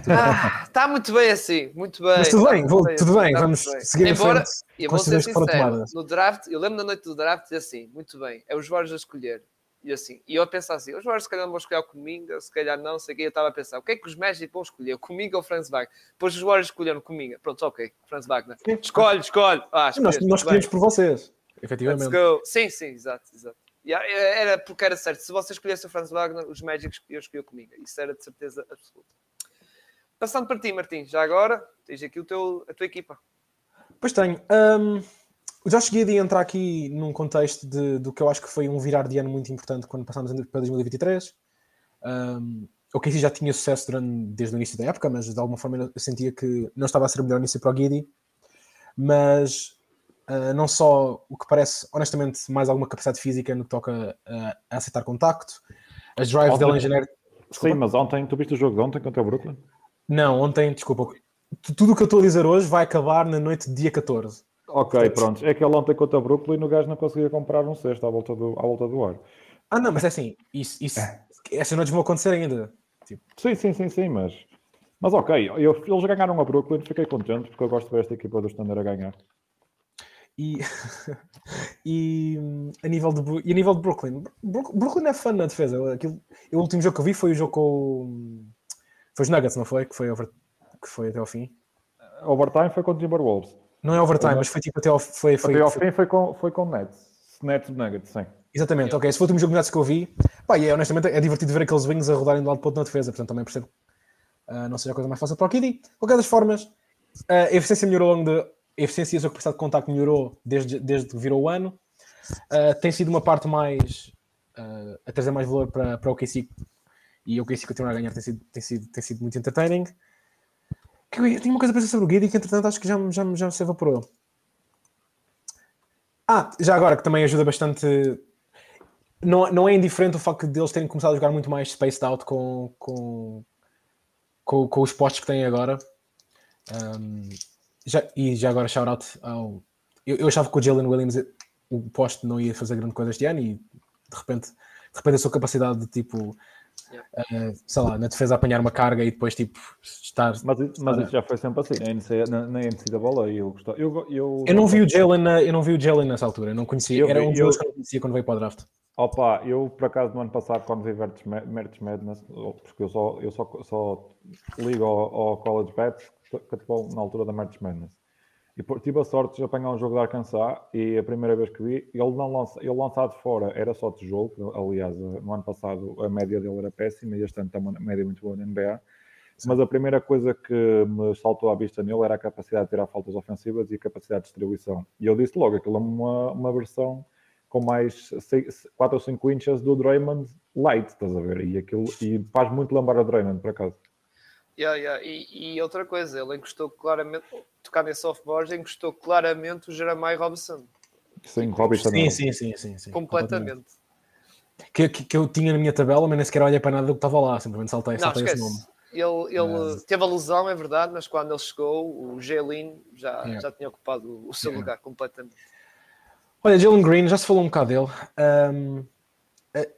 Ah, está muito bem assim, muito bem. Mas tudo Está bem, vou- assim, tudo bem, está vamos bem. seguir em Embora, frente eu vou ser sincero, no draft, eu lembro da noite do draft e assim, muito bem, é os Warriors a escolher. E assim, e eu a pensar assim, os Warriors se calhar não vão escolher o Cominga, se calhar não, sei o que, eu estava a pensar, o que é que os Magic vão escolher, o Cominga ou o Franz Wagner? Depois os Warriors escolheram o Cominga, pronto, ok, Franz Wagner. Escolhe, escolhe. Ah, Nós, nós escolhemos por vocês, efetivamente. Sim, sim, exato, exato. Era porque era certo. Se você escolhesse o Franz Wagner, os Magic eu escolhi comigo. Isso era de certeza absoluta. Passando para ti, Martim, já agora tens aqui o teu, a tua equipa. Pois tenho. Um, o Josh Giddy entra aqui num contexto de, do que eu acho que foi um virar de ano muito importante quando passámos para 2023. Um, o Casey já tinha sucesso durante, desde o início da época, mas de alguma forma eu sentia que não estava a ser o melhor início para o Giddy. Mas uh, não só o que parece, honestamente, mais alguma capacidade física no que toca a, a aceitar contacto. As drives Ontem- dele em janeiro. Sim, mas ontem, tu viste o jogo de ontem contra o Brooklyn? Não, ontem, desculpa. tu- Tudo o que eu estou a dizer hoje vai acabar na noite de dia 14. Ok, pronto. É que ele ontem contra o Brooklyn o gajo não conseguia comprar um cesto à volta do, à volta do ar. Ah, não, mas é assim, isso, isso, essas noites vão acontecer ainda. Tipo, Sim, sim, sim, sim, mas. Mas ok, eu, eles ganharam a Brooklyn, fiquei contente porque eu gosto de ver esta equipa do Standard a ganhar. e, e, a nível de, e a nível de Brooklyn, Brook- Brooklyn é fã na defesa. Aquilo, o último jogo que eu vi foi o jogo com. Foi os Nuggets, não foi? Que foi, over, que foi até ao fim. Overtime foi com o Timberwolves. Não é overtime, mas foi tipo até ao, foi, foi, Até ao foi- fim foi com, foi com Nets. Nets Nuggets, sim. Exatamente, ok. Esse foi o último jogo de Nuggets que eu vi. Pá, e é, honestamente é divertido ver aqueles wings a rodarem de lado para outro na defesa, portanto também percebo. ah, não seja a coisa mais fácil para o Kiddy. De qualquer das formas, ah, a eficiência melhorou ao longo de. A eficiência e a sua capacidade de contacto melhorou desde, desde que virou o ano. Ah, tem sido uma parte mais. ah, a trazer mais valor para, para o KC e o KC continuar a ganhar tem sido, tem sido, tem sido muito entertaining. Eu, eu uma coisa para dizer sobre o Guidi que entretanto acho que já, me- já, me- já se evaporou. Ah, já agora, que também ajuda bastante. Não, não é indiferente o facto de eles terem começado a jogar muito mais spaced out com, com, com, com os postos que têm agora. Um, já, e já agora, shout out ao. Eu, eu achava que o Jalen Williams, o poste, não ia fazer grande coisa este ano e de repente, de repente a sua capacidade de tipo. Eh, sei lá, na defesa apanhar uma carga e depois tipo estar. Mas, isso- mas isso já foi sempre assim. Na NCAA, na, na NCAA eu gostava. Eu, eu, Eu não vi o Jalen, na- eu não vi o Jalen nessa altura, não conhecia. Eu Era um dos eu- que eu não conhecia quando veio para o draft. Opa, eu por acaso no ano passado, quando vi Merch Madness, porque eu só, eu só, só ligo ao, ao College Bet, que na altura da Merch Madness. E por- tive a sorte de apanhar um jogo de Arkansas e a primeira vez que vi, ele, não lança, ele lançado fora era só tijolo, aliás, no ano passado a média dele era péssima e este ano está uma média muito boa na NBA. mas a primeira coisa que me saltou à vista nele era a capacidade de tirar faltas ofensivas e a capacidade de distribuição. E eu disse logo, aquilo é uma, uma versão com mais 4 ou 5 inches do Draymond light, estás a ver? E, aquilo, e faz muito lembrar a Draymond, por acaso. Yeah, yeah. E, e, outra coisa, ele encostou claramente, tocar nesse softboard, encostou claramente o Jeremiah Robinson. Sim, Robinson. Sim, sim, sim, sim, sim. Completamente. Que, que, que, eu tinha na minha tabela, mas nem sequer olhei para nada do que estava lá, simplesmente saltei, não, saltei esse nome. Ele, ele mas... teve a lesão, é verdade, mas quando ele chegou, o Gelin já, yeah. já tinha ocupado o seu yeah. lugar completamente. Olha, Jalen Green, já se falou um bocado dele. Um, eh,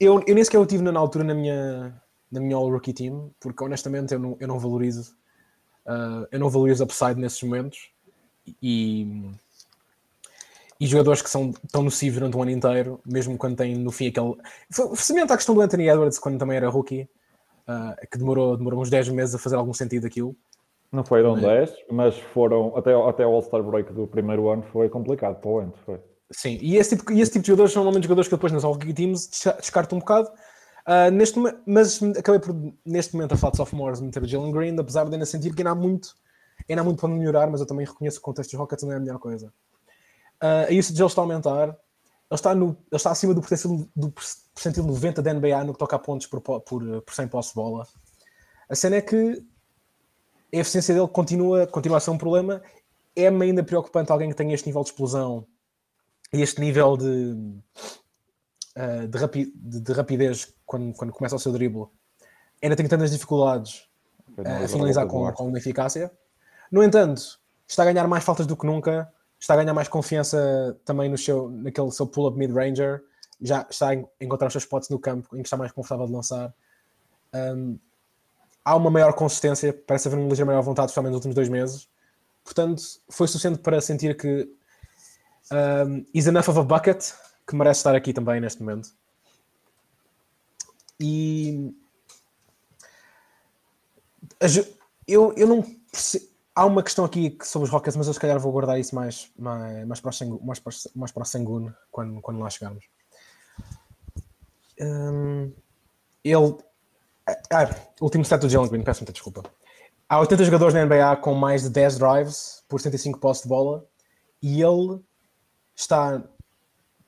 eu, eu nem sequer o tive na altura na minha, na minha All-Rookie Team, porque honestamente eu não, eu não valorizo uh, eu não valorizo upside nesses momentos e, e jogadores que são tão nocivos durante o ano inteiro, mesmo quando têm no fim aquele. Semelhante à questão do Anthony Edwards, quando também era rookie, uh, que demorou, demorou uns 10 meses a fazer algum sentido aquilo. Não foram 10, mas foram até, até o All-Star Break do primeiro ano foi complicado para o Ent, foi. Sim, e esse, tipo, e esse tipo de jogadores são normalmente jogadores que depois nas All-Rookie Teams descartam um bocado. Uh, neste, mas acabei por, neste momento, a falar de sophomores, meter Jalen Green, apesar de ainda sentir que ainda há muito, ainda há muito para melhorar, mas eu também reconheço que o contexto dos Rockets não é a melhor coisa. Uh, e isso de ele está a aumentar. Ele está, no, ele está acima do percentil, do percentil 90 da NBA no que toca a pontos por, por, por 100 posse de bola. A cena é que a eficiência dele continua, continua a ser um problema. É-me ainda preocupante alguém que tenha este nível de explosão e este nível de, uh, de, rapi de, de, rapidez quando, quando começa o seu drible. Ainda tem tantas dificuldades uh, a finalizar com, com uma eficácia. No entanto, está a ganhar mais faltas do que nunca, está a ganhar mais confiança também no seu, naquele seu pull-up mid-ranger, já está a encontrar os seus spots no campo em que está mais confortável de lançar. Um, há uma maior consistência, parece haver uma ligeira maior vontade, especialmente nos últimos dois meses. Portanto, foi suficiente para sentir que um, is enough of a bucket, que merece estar aqui também neste momento. E eu, eu não percebo. Há uma questão aqui sobre os Rockets, mas eu se calhar vou guardar isso mais, mais, mais, para, o mais, para, mais para quando, quando lá chegarmos. Um, ele. Ah, último stat do Jalen Green, peço muita desculpa. Há 80 jogadores na NBA com mais de 10 drives por 75 postos de bola e ele está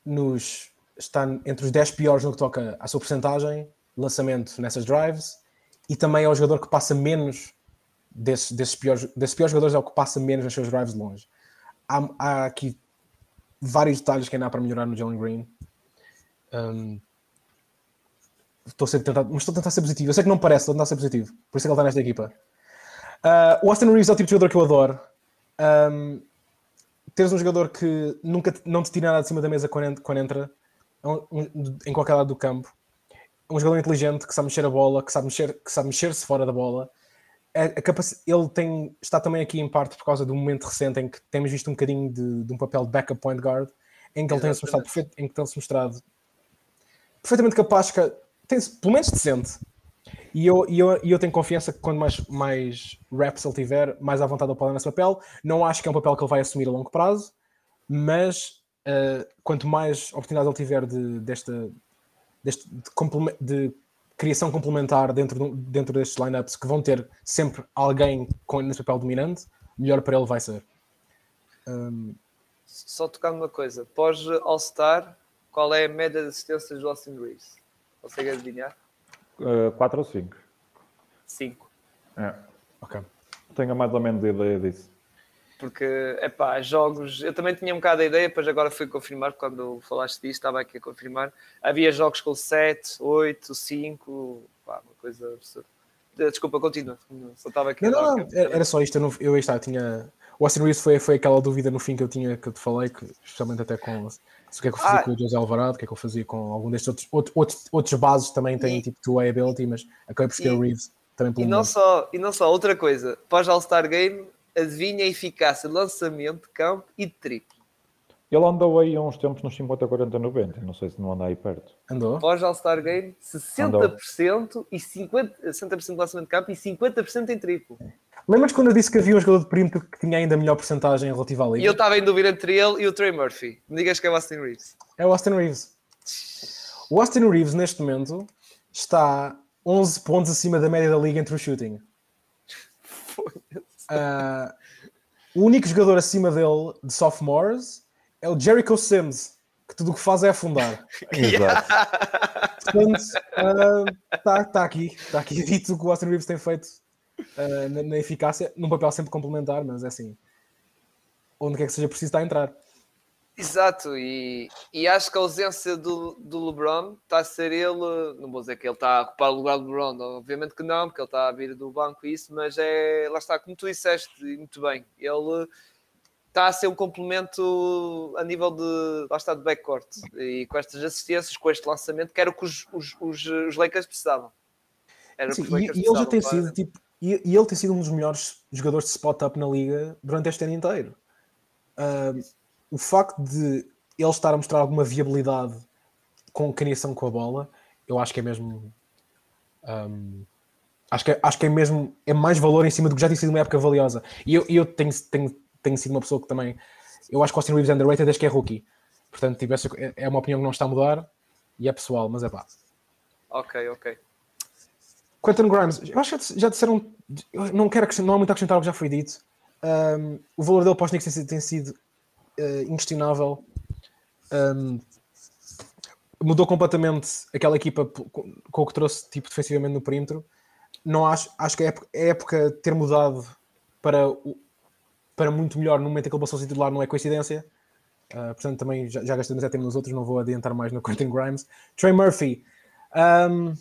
nos está entre os 10 piores no que toca à sua porcentagem, lançamento nessas drives, e também é o jogador que passa menos desses, desses, piores, desses piores jogadores, é o que passa menos nas suas drives de longe. Há, há aqui vários detalhes que ainda há para melhorar no Jalen Green. Um, estou a tentar, mas estou a tentar ser positivo. Eu sei que não parece, estou a tentar ser positivo. Por isso é que ele está nesta equipa. Uh, o Austin Reeves é o tipo de jogador que eu adoro. Um, teres um jogador que nunca não te tira nada de cima da mesa quando, entra é em qualquer lado do campo. Um jogador inteligente que sabe mexer a bola, que sabe mexer, que sabe mexer-se fora da bola. A, a capac... Ele tem, está também aqui em parte por causa do momento recente em que temos visto um bocadinho de, de um papel de backup point guard, em que ele tem-se mostrado, perfeito, em que tem-se mostrado perfeitamente capaz, que, tem pelo menos decente. E eu, e eu, e eu tenho confiança que quando mais, mais reps ele tiver, mais à vontade ele pode nesse papel. Não acho que é um papel que ele vai assumir a longo prazo, mas uh, quanto mais oportunidade ele tiver de, desta, deste, de, de criação complementar dentro, dentro destes lineups que vão ter sempre alguém com nesse papel dominante, melhor para ele vai ser. Um... Só tocando uma coisa, pós All-Star, qual é a média de assistências do Austin Reeves? Consegue adivinhar? 4 uh, ou 5. 5. É. Ok. Tenho mais ou menos ideia disso. Porque, é pá, jogos. Eu também tinha um bocado a ideia, depois agora fui confirmar, quando falaste disso, estava aqui a confirmar. Havia jogos com 7, 8, 5, pá, uma coisa absurda. Desculpa, continua. Só estava aqui. Não, não, era só isto. Eu, não, eu está, tinha. O Austin Reeves foi, foi aquela dúvida no fim que eu tinha que eu te falei, que, especialmente até com o que é que eu fazia ah. com o José Alvarado, o que é que eu fazia com algum destes outros, outros, outros, outros bases também têm e, tipo two-way ability, mas acabei por escolher o Reeves também pelo e não só E não só, outra coisa, pós All-Star Game, adivinha a eficácia de lançamento, de campo e de triplo. Ele andou aí há uns tempos nos 50, 40, 90, não sei se não anda aí perto. Andou? Pós All-Star Game, 60% e 50%, 60 de lançamento de campo e 50% em triplo. Lembras quando eu disse que havia um jogador de perímetro que tinha ainda melhor porcentagem relativa à liga? E eu estava em dúvida entre ele e o Trey Murphy. Me digas que é o Austin Reeves. É o Austin Reeves. O Austin Reeves, neste momento, está 11 pontos acima da média da liga entre o shooting. Uh, o único jogador acima dele de sophomores é o Jericho Sims, que tudo o que faz é afundar. Exato. Portanto, está tá aqui, está aqui dito o que o Austin Reeves tem feito uh, na, na, eficácia, num papel sempre complementar, mas é assim, onde quer que seja preciso está a entrar. Exato, e, e acho que a ausência do, do LeBron está a ser ele, não vou dizer que ele está a ocupar o lugar do LeBron, obviamente que não, porque ele está a vir do banco e isso, mas é, lá está, como tu disseste, muito bem, ele está a ser um complemento a nível de, lá está, de backcourt, e com estas assistências, com este lançamento, que era o que os, os, os, os Lakers precisavam. Era Sim, e, e ele já tem sido, tipo, e, e, ele tem sido um dos melhores jogadores de spot-up na liga durante este ano inteiro. Uh, o facto de ele estar a mostrar alguma viabilidade com criação com a bola, eu acho que é mesmo. Um, acho, que, é, acho que é mesmo. É mais valor em cima do que já tem sido uma época valiosa. E eu, eu tenho, tenho, tenho sido uma pessoa que também. Eu acho que o Austin Reeves é underrated desde que é rookie. Portanto, tipo, essa é uma opinião que não está a mudar e é pessoal, mas é pá. Ok, ok. Quentin Grimes, eu acho que já disseram. não quero não há muito a acrescentar o que já foi dito. Um, o valor dele para os Knicks tem sido uh, inquestionável. Um, mudou completamente aquela equipa com o que trouxe tipo defensivamente no perímetro. Não acho, acho que a época, a época ter mudado para, para muito melhor no momento em que ele passou a ser titular não é coincidência. Uh, portanto, também já, já gastei tempo nos outros, não vou adiantar mais no Quentin Grimes. Trey Murphy, um,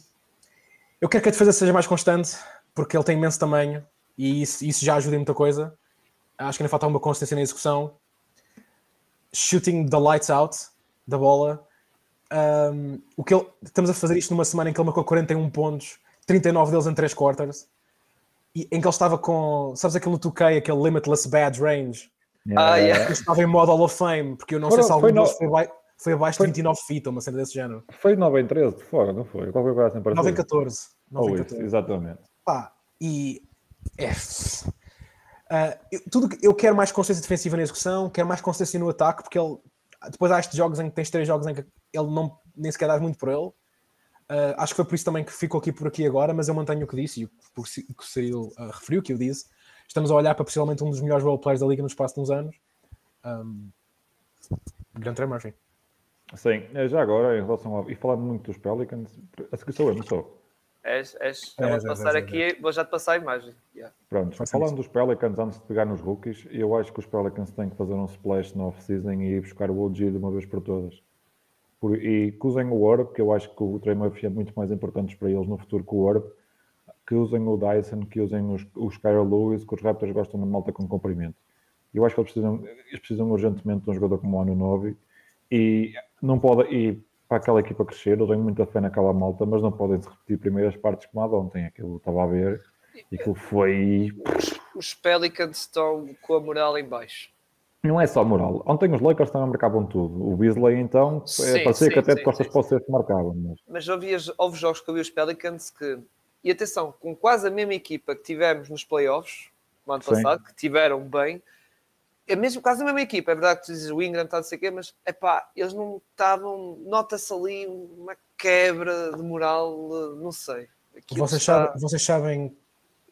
eu quero que a defesa seja mais constante, porque ele tem imenso tamanho e isso, isso já ajuda em muita coisa. Acho que ainda falta uma consistência na execução shooting the lights out da bola. Um, o que ele, estamos a fazer isto numa semana em que ele marcou 41 pontos, 39 deles em 3 quarters, e em que ele estava com, sabes aquele 2K, aquele limitless bad range. Yeah. Ah, yeah. Ele estava em modo Hall of Fame, porque eu não sei se algum deles foi, foi, foi abaixo foi, de 29 feet, uma cena desse género. Foi 9 em 13 de fora, não foi? Qual foi o assim 9 em 14. 9 em 14. Isso, exatamente. Pá, e é, Uh, eu, tudo, eu quero mais consciência defensiva na execução, quero mais consciência no ataque, porque ele depois há estes jogos em que tens três jogos em que ele não, nem sequer dá muito por ele. Uh, acho que foi por isso também que ficou aqui por aqui agora, mas eu mantenho o que disse e o que o Cyril uh, referiu, que eu disse. Estamos a olhar para possivelmente um dos melhores role players da liga no espaço de uns anos. Um, grande Trey Murphy. Sim, já agora, em relação a. E falando muito dos Pelicans, a seguir sou eu, não sou. És, és, é, vou passar aqui, vou já te passar a imagem. Yeah. Pronto, falando dos Pelicans, antes de pegar nos rookies, eu acho que os Pelicans têm que fazer um splash no off-season e ir buscar o OG de uma vez por todas. Por, e que usem o Orb, que eu acho que o Trey Murphy é muito mais importante para eles no futuro que o Orb. Que usem o Dyson, que usem os, os Kyle Lewis, que os Raptors gostam de malta com comprimento. Eu acho que eles precisam, eles precisam urgentemente de um jogador como o Ano 9 e não pode. E para aquela equipa crescer. Eu tenho muita fé naquela malta, mas não podem se repetir primeiras partes como a de ontem. Aquilo estava a ver e aquilo foi. Os, os Pelicans estão com a moral em baixo. Não é só moral. Ontem os Lakers também marcavam tudo. O Beasley, então, é, sim, parecia sim, que até sim, de costas para ser marcavam. Mas, mas houve, houve jogos que eu vi os Pelicans que. E atenção, com quase a mesma equipa que tivemos nos playoffs no ano passado, que tiveram bem, é mesmo quase a mesma equipa, é verdade que tu dizes o Ingram está não sei o quê, mas é pá, eles não estavam, nota-se ali uma quebra de moral, não sei. Vocês, está... sabem, vocês sabem,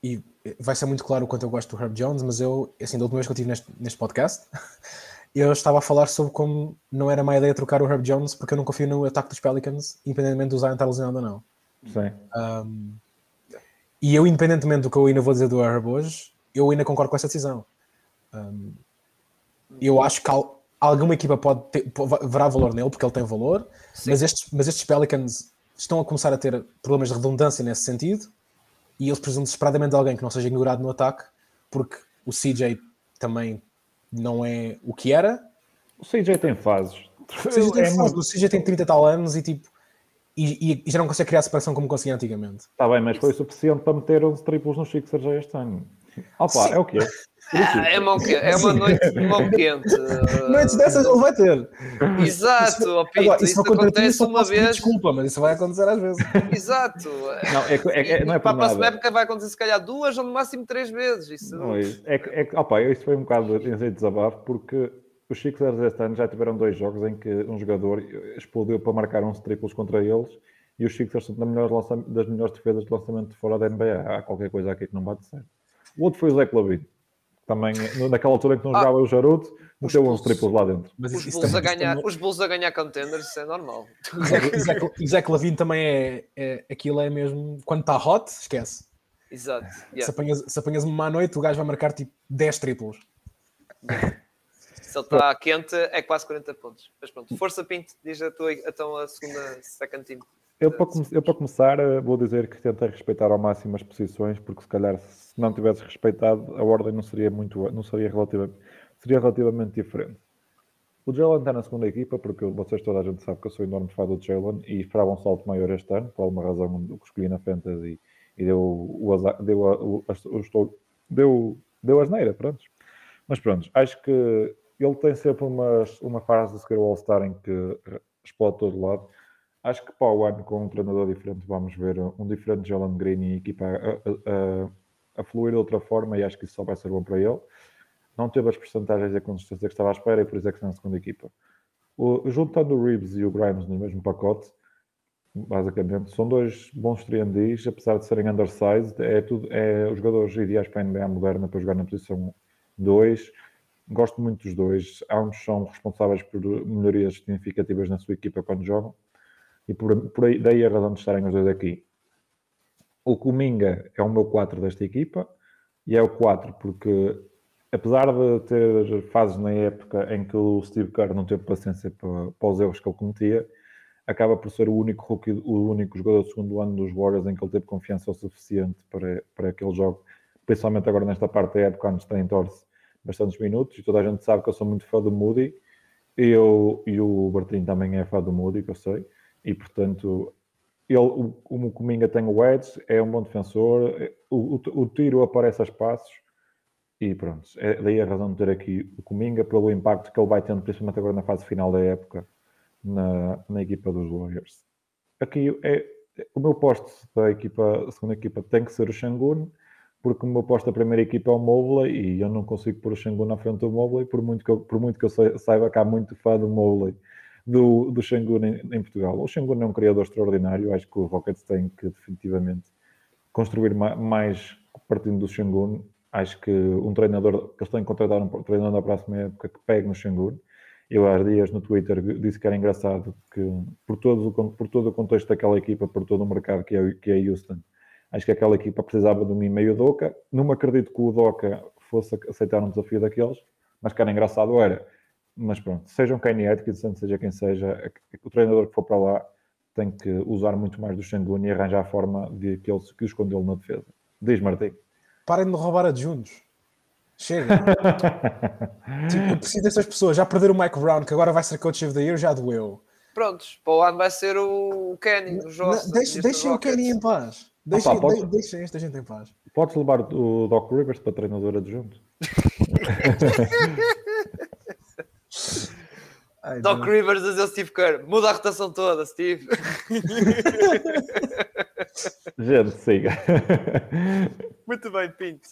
e vai ser muito claro o quanto eu gosto do Herb Jones, mas eu, assim, da última vez que eu estive neste, neste podcast, eu estava a falar sobre como não era má ideia trocar o Herb Jones porque eu não confio no ataque dos Pelicans, independentemente do Zion estar lesionado ou não. Sim. Um, e eu, independentemente do que eu ainda vou dizer do Herb hoje, eu ainda concordo com essa decisão. Um, eu acho que alguma equipa pode ter, verá valor nele, porque ele tem valor, mas estes, mas estes Pelicans estão a começar a ter problemas de redundância nesse sentido e eles precisam desesperadamente de alguém que não seja ignorado no ataque, porque o CJ também não é o que era. O CJ tem fases. O CJ tem, é fases. O CJ tem 30 tal anos e tipo. E, e, já não consegue criar separação como conseguia antigamente. Está bem, mas foi o suficiente para meter 11 triplos nos Sixers já este ano. Opa, é o que é. É, mão quente, é uma noite de mão quente. Noites dessas ele vai ter. Exato, isso, Pito, agora, isso, isso acontece uma vez. Desculpa, mas isso vai acontecer às vezes. Exato. Não, é, é, é, não é para a próxima época vai acontecer se calhar duas ou no máximo três vezes. Isso... Não, é, é, é, opa, isso foi um bocado de desabafo porque os Sixers este ano já tiveram dois jogos em que um jogador explodiu para marcar uns triplos contra eles e os Sixers são das melhores defesas de lançamento de fora da NBA. Há qualquer coisa aqui que não bate certo. O outro foi o Zé Lavine. Também, naquela altura em que não ah, jogava o Charuto, meteu uns triplos lá dentro. Mas os, Bulls a ganhar, também... os Bulls a ganhar contenders, isso é normal. O Zé Lavine também é, é, Aquilo é mesmo... Quando está hot, esquece. Exato. Yeah. Se, apanhas, se apanhas uma má noite, o gajo vai marcar tipo 10 triplos. Se ele está quente, é quase 40 pontos. Mas pronto, força Pinto, diz a tua, então a segunda second team. Eu para, eu, para começar, eh, vou dizer que tentei respeitar ao máximo as posições, porque se calhar se não tivesse respeitado, a ordem não seria muito, não seria relativamente, seria relativamente diferente. O Jalen está na segunda equipa, porque vocês toda a gente sabe que eu sou enorme fã do Jalen e esperava um salto maior este ano, por alguma razão que escolhi na Fantasy e deu o azar, deu, a, o, estou, deu, deu asneira, pronto. Mas pronto, acho que ele tem sempre uma, uma fase de seguir o All-Star em que explode todo lado. Acho que para o ano, com um treinador diferente, vamos ver um diferente Jalen Green e equipa a, a, a, fluir de outra forma e acho que isso só vai ser bom para ele. Não teve as percentagens e a consistência que estava à espera e por isso é que está na segunda equipa. O, juntando o Reeves e o Grimes no mesmo pacote, basicamente. São dois bons 3 apesar de serem undersized. É, tudo, é os jogadores ideais para a NBA moderna para jogar na posição 2. Gosto muito dos dois. Ambos são responsáveis por melhorias significativas na sua equipa quando jogam. E por, por aí, daí a razão de estarem os dois aqui. O Cominga é o meu 4 desta equipa. E é o 4 porque, apesar de ter fases na época em que o Steve Kerr não teve paciência para, para os erros que ele cometia, acaba por ser o único rookie, o único jogador do segundo ano dos Warriors em que ele teve confiança o suficiente para, para aquele jogo, principalmente agora nesta parte da época, antes tem torce bastantes minutos, e toda a gente sabe que eu sou muito fã do Moody, e, eu, e o Bertinho também é fã do Moody, que eu sei, e portanto, ele, o, o Cominga tem o edge, é um bom defensor, o, o, o tiro aparece a espaços, e pronto, é daí a razão de ter aqui o Cominga, pelo impacto que ele vai tendo, principalmente agora na fase final da época, na, na equipa dos Warriors. Aqui é o meu posto da equipa, segunda equipa tem que ser o Shangun, porque o meu posto da primeira equipa é o Mobley e eu não consigo pôr o Shangun na frente do Mobley, por muito que eu, por muito que eu saiba que há muito fã do Mobley, do, do Shangun em, em, Portugal. O Shangun é um criador extraordinário, acho que o Rockets tem que definitivamente construir mais partindo do Shangun. Acho que um treinador, que eles têm que contratar um treinador da próxima época que pegue no Shangun eu há dias no Twitter disse que era engraçado que por todo, por todo o contexto daquela equipa, por todo o mercado que é, que é Houston, acho que aquela equipa precisava de um meio Doca. Não me acredito que o Doca fosse aceitar um desafio daqueles, mas que era engraçado era. Mas pronto, sejam Kenny Atkinson, seja quem seja, o treinador que for para lá tem que usar muito mais do Shangun e arranjar a forma de que ele que escondê-lo na defesa. Diz Martim. Parem de roubar adjuntos. Chega. tipo, eu preciso dessas pessoas. Já perderam o Mike Brown, que agora vai ser coach of the year, já doeu. Prontos, para o ano vai ser o Kenny, o Joss. Deixem, deixem o Kenny em paz. Deixem, Opa, pode... deixem esta gente em paz. Podes levar o Doc Rivers para treinador adjunto. Ai, Doc Deus. Rivers a dizer Steve Kerr, muda a rotação toda, Steve. gente, siga. Muito bem, Pinto.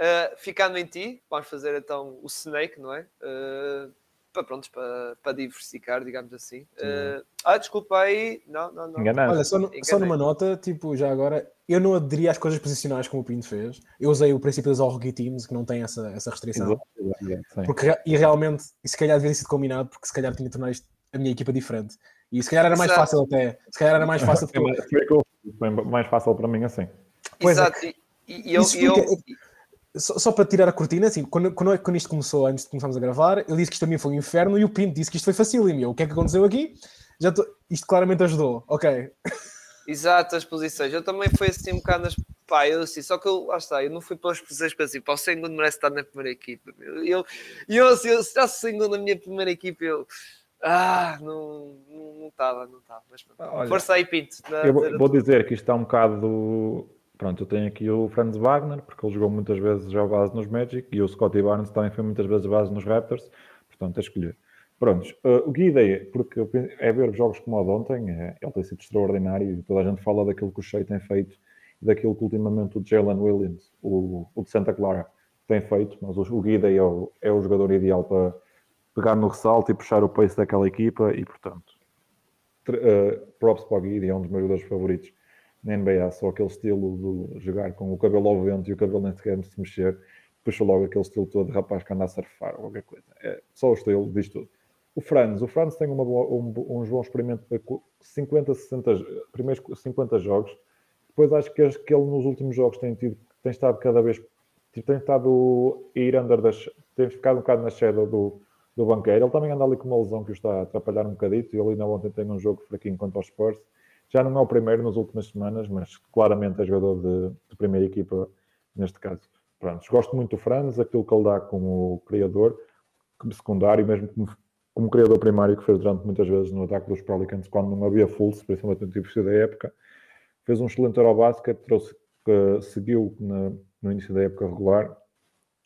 Uh, ficando em ti, vamos fazer então o Snake, não é? Uh, para, pronto, para, para diversificar, digamos assim. Uh, ah, desculpa aí. Não, não, não. Enganado. Olha, só, no, só, numa nota, tipo, já agora, eu não aderi às coisas posicionais como o Pinto fez. Eu usei o princípio das all teams, que não tem essa, essa restrição. Porque, e realmente, e se calhar devia ter sido combinado, porque se calhar tinha tornado isto a minha equipa diferente. E se calhar era mais fácil até. Se calhar era mais fácil. Foi mais fácil para mim assim. Pois. Exato. É. E, e eu, eu, só, só, para tirar a cortina, assim, quando, quando, quando isto começou, antes de começarmos a gravar, ele disse que isto também foi um inferno e o Pinto disse que isto foi facílimo. E o que é que aconteceu aqui? Já tô, isto claramente ajudou, ok. Exato, as posições. Eu também fui assim um bocado nas. Pá, eu assim, só que eu, lá está, eu não fui pelas posições para assim, pá, o segundo merece estar na primeira equipa. E eu, eu, assim, eu, se estivesse segundo na minha primeira equipa, eu. Ah, não estava, não estava. Mas Olha, força aí, Pinto. eu vou, vou dizer que isto está um bocado Pronto, eu tenho aqui o Franz Wagner, porque ele jogou muitas vezes já base nos Magic, e o Scottie Barnes também foi muitas vezes base nos Raptors, portanto, a escolher. Prontos, uh, o que ideia, porque é ver jogos como o de ontem, é, ele tem sido extraordinário, e toda a gente fala daquilo que o Shea tem feito, e daquilo que ultimamente o Jalen Williams, o, o de Santa Clara, tem feito, mas o, o Guida é o, é o jogador ideal para pegar no ressalto e puxar o pace daquela equipa, e portanto, uh, props para o Guidi, é um dos meus jogadores favoritos na NBA, só aquele estilo de jogar com o cabelo ao vento e o cabelo nem sequer se mexer, puxa logo aquele estilo todo de rapaz que anda a surfar ou qualquer coisa. É só o estilo, diz tudo. O Franz, o Franz tem uma boa, um, uns bons experimentos de 50, 60, primeiros 50 jogos. Depois acho que, que ele nos últimos jogos tem, tido, tem estado cada vez tem estado a ir under das, tem ficado um bocado na shadow do, do banqueiro. Ele também anda ali com uma lesão que o está a atrapalhar um bocadito e ele ainda ontem tem um jogo fraquinho contra os Spurs. Já não é o primeiro nas últimas semanas, mas claramente é jogador de, de primeira equipa neste caso. Pronto, gosto muito do Franz, aquilo que ele dá como criador, como secundário, mesmo como, como criador primário que fez durante muitas vezes no ataque dos Pelicans, quando não havia fulls, principalmente no tipo da época. Fez um excelente Eurobasket, trouxe, uh, seguiu na, no início da época regular.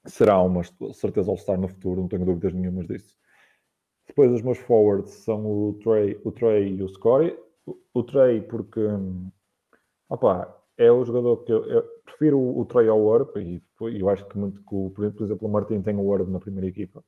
Será uma certeza All-Star no futuro, não tenho dúvidas nenhumas disso. Depois os meus forwards são o Trey, o Trey e o Scotty. O, Trey porque opa, é o jogador que eu, eu prefiro o, o Trey ao Orb e eu acho que muito que o, por exemplo o Martin tem o Orb na primeira equipa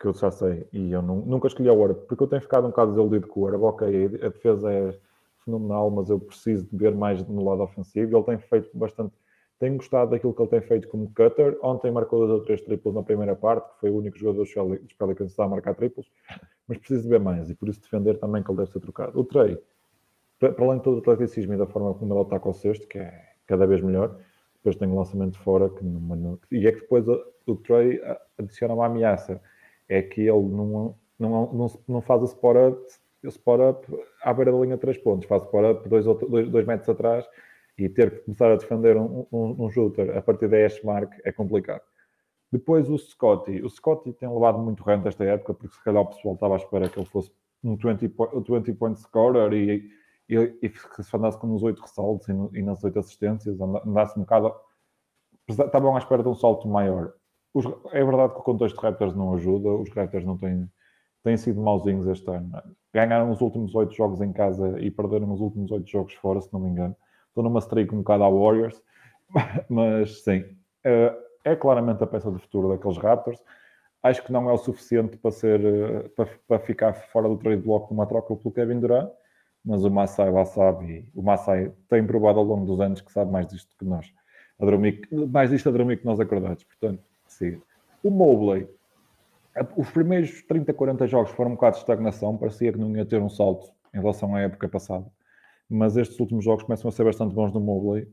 que eu já sei e eu não, nunca escolhi o Orb porque eu tenho ficado um bocado desiludido com o Orb ok, a defesa é fenomenal mas eu preciso de ver mais no lado ofensivo ele tem feito bastante tenho gostado daquilo que ele tem feito como cutter. Ontem marcou dois ou três triplos na primeira parte, que foi o único jogador dos Pelicans a marcar triplos, mas preciso de ver mais e por isso defender também que ele deve ser trocado. O Trey, para além de todo o atleticismo e da forma como ele ataca o cesto, que é cada vez melhor, depois tem um lançamento fora que e é que depois o Trey adiciona uma ameaça, é que ele não, não, não, não faz o spot up, o spot up à beira da linha de três pontos, faz o spot up dois, metros atrás e ter que começar a defender um, um, um shooter a partir da hash mark é complicado. Depois o Scotty. O Scotty tem levado muito rente esta época, porque se calhar o pessoal estava à espera que ele fosse um 20, point, 20 point scorer e, e, e se andasse com uns 8 ressaltos e, no, e nas 8 assistências, andasse um bocado. Estavam à espera de um salto maior. Os, é verdade que o contexto de Raptors não ajuda, os Raptors não têm, têm sido mauzinhos este ano. Ganharam os últimos 8 jogos em casa e perderam os últimos 8 jogos fora, se não me engano. Estou numa streak um bocado à Warriors, mas sim, eh, é claramente a peça de futuro daqueles Raptors. Acho que não é o suficiente para, ser, eh, para, para ficar fora do trade block numa troca pelo Kevin Durant, mas o Massai lá sabe, o Massai tem provado ao longo dos anos que sabe mais disto que nós. A dormir, mais disto a dormir que nós acordados, portanto, siga. O Mobley, os primeiros 30, 40 jogos foram um bocado de estagnação, parecia que não ia ter um salto em relação à época passada mas estes últimos jogos começam a ser bastante bons no Mobley,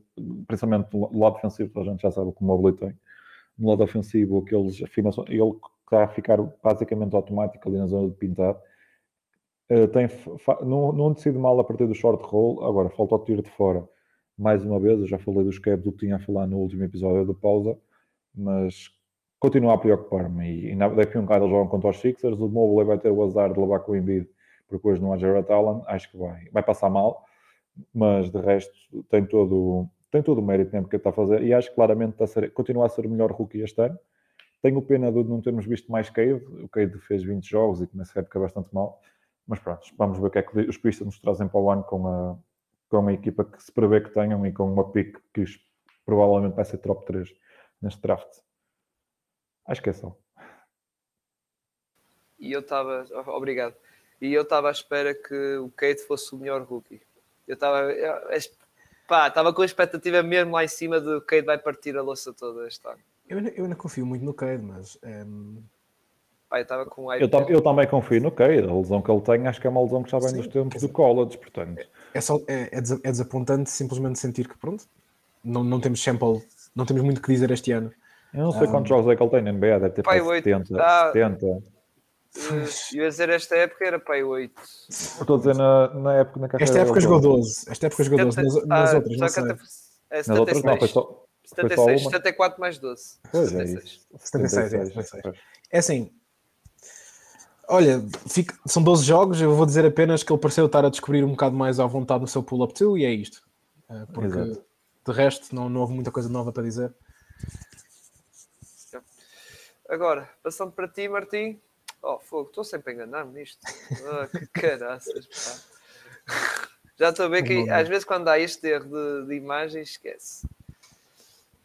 principalmente do lado defensivo, a gente já sabe o que o Mobley tem. No lado ofensivo, aqueles afinações, ele está a ficar basicamente automático ali na zona de pintado. Uh, tem, não, não decide mal a partir do short roll, agora falta o tiro de fora. Mais uma vez, eu já falei dos caps do que tinha a falar no último episódio da pausa, mas continua a preocupar-me. E, e daqui a um bocado eles jogam contra os Sixers. O Mobley vai ter o azar de levar com o Embiid, porque hoje não há Jared Allen. Acho que vai, vai passar mal mas de resto tem todo, tem todo o mérito mesmo que está a fazer e acho claramente que está a ser, continua a ser o melhor rookie este ano. Tenho pena de não termos visto mais Cade. O Cade fez 20 jogos e começa a época bastante mal. Mas pronto, vamos ver o que é que os pistas nos trazem para o ano com a, com uma equipa que se prevê que tenham e com uma pick que provavelmente vai ser top 3 neste draft. Acho que é só. E eu estava, obrigado. E eu estava à espera que o Cade fosse o melhor rookie. Eu estava. Pá, estava com a expectativa mesmo lá em cima de o Cade vai partir a louça toda este ano. Eu, eu ainda confio muito no Cade, mas. Um... Pá, eu estava com eu, tam, eu também confio no Cade. A lesão que ele tem, acho que é uma lesão que já vem Sim, dos tempos do college, portanto. É, é, só, é, é, é desapontante simplesmente sentir que, pronto, não, não temos sample, não temos muito que dizer este ano. Eu não sei um... quantos jogos é que ele tem na NBA, deve ter Pai, 70, ah, 70. Uh, ia dizer esta época era para 8. Estou a dizer na, na época na Esta época jogou 12. Esta época jogou 12. Nas, nas ah, outras, não sei. É 76. Nas outras não, foi só, 76, só 74 mais 12. Pois 76. é 76, 76, é, é assim. Olha, fica, são 12 jogos, eu vou dizer apenas que ele pareceu estar a descobrir um bocado mais à vontade no seu pull-up too, e é isto. Eh, porque Exato. de resto não, não houve muita coisa nova para dizer. Agora, passando para ti, Martim, Oh, fogo, estou sempre a enganar-me nisto. Oh, que caraças, pá. Já estou a ver que às vezes quando há este erro de, de imagem, esquece.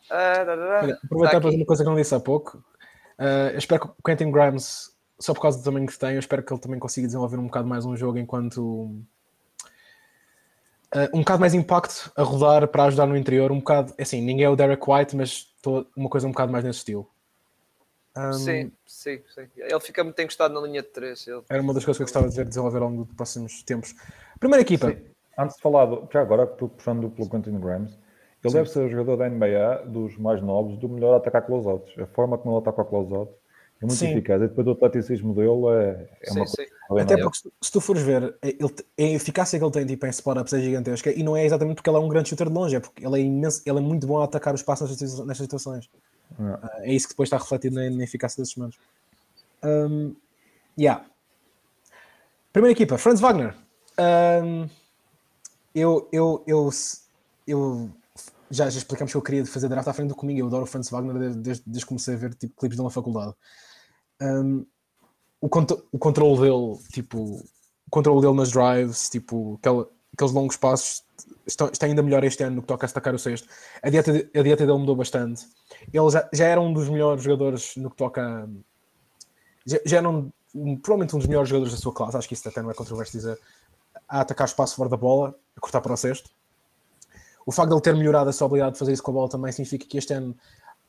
Ah, Olha, aproveitar tá para fazer uma coisa que não disse há pouco. Uh, eu espero que o Quentin Grimes, só por causa do tamanho que tem, eu espero que ele também consiga desenvolver um bocado mais um jogo enquanto, Uh, um bocado mais impacto a rodar para ajudar no interior, um bocado, é assim, ninguém é o Derek White, mas tô, uma coisa um bocado mais nesse estilo. Um, sim, sim, sim. Ele fica muito encostado na linha de 3. Ele... Era uma das coisas que eu gostava de ver desenvolver ao longo dos próximos tempos. Primeira equipa. Sim. Antes de falar, do, já agora, puxando pelo Quentin Grimes, ele sim. deve ser o jogador da NBA dos mais novos, do melhor a atacar closeouts. A forma como ele ataca a closeout é muito sim. eficaz. E depois o atleticismo dele é, é sim, uma coisa. Até porque, se tu fores ver, é, ele, a eficácia que ele tem tipo, em spot-ups é gigantesca e não é exatamente porque ele é um grande shooter de longe, é porque ele é imenso, ele é muito bom a atacar o espaço nestas, nestas situações. É. é isso que depois está refletido na, na eficácia desses manos. Um, yeah. Primeira equipa, Franz Wagner. Um, eu, eu, eu, eu já, já explicamos que eu queria fazer draft à frente do comigo. Eu adoro o Franz Wagner desde, desde, desde que comecei a ver tipo, clipes dele na faculdade. Um, o, o controle dele, tipo, o controle dele nas drives, tipo, aquele, aqueles longos passos, está, está, ainda melhor este ano no que toca a destacar o sexto. A dieta, a dieta dele mudou bastante. Ele já, já era um dos melhores jogadores no que toca. Já, já era um, um, provavelmente um dos melhores jogadores da sua classe, acho que isso até não é controverso dizer, a atacar espaço fora da bola, a cortar para o sexto. O facto de ele ter melhorado a sua habilidade de fazer isso com a bola também significa que este ano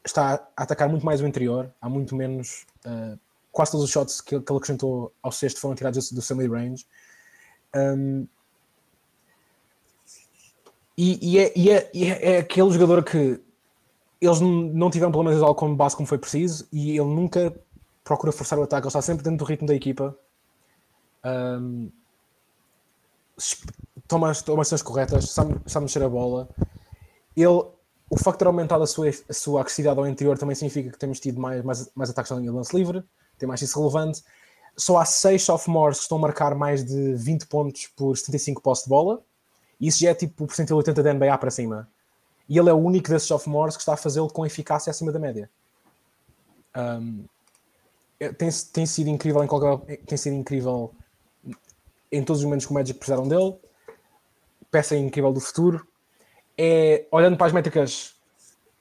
está a atacar muito mais o interior, há muito menos. Uh, quase todos os shots que, que ele acrescentou ao sexto foram tirados do semi-range. Um, e, e, é, e, é, e é, é, aquele jogador que eles não tiveram problemas de como base como foi preciso e ele nunca procura forçar o ataque, ele está sempre dentro do ritmo da equipa. Um, toma, toma as ações corretas, sabe, sabe mexer a bola. Ele, o facto de ter aumentado a sua, a sua agressividade ao interior também significa que temos tido mais, mais, mais ataques na linha de lance livre, tem mais isso relevante. Só há seis sophomores que estão a marcar mais de 20 pontos por 75 postos de bola. E isso já é tipo o percentil 80 da NBA para cima. E ele é o único desses sophomores que está a fazê-lo com eficácia acima da média. Um, é, tem, tem sido incrível em qualquer, tem sido incrível em todos os momentos que o Magic precisaram dele. Peça incrível do futuro. É, olhando para as métricas,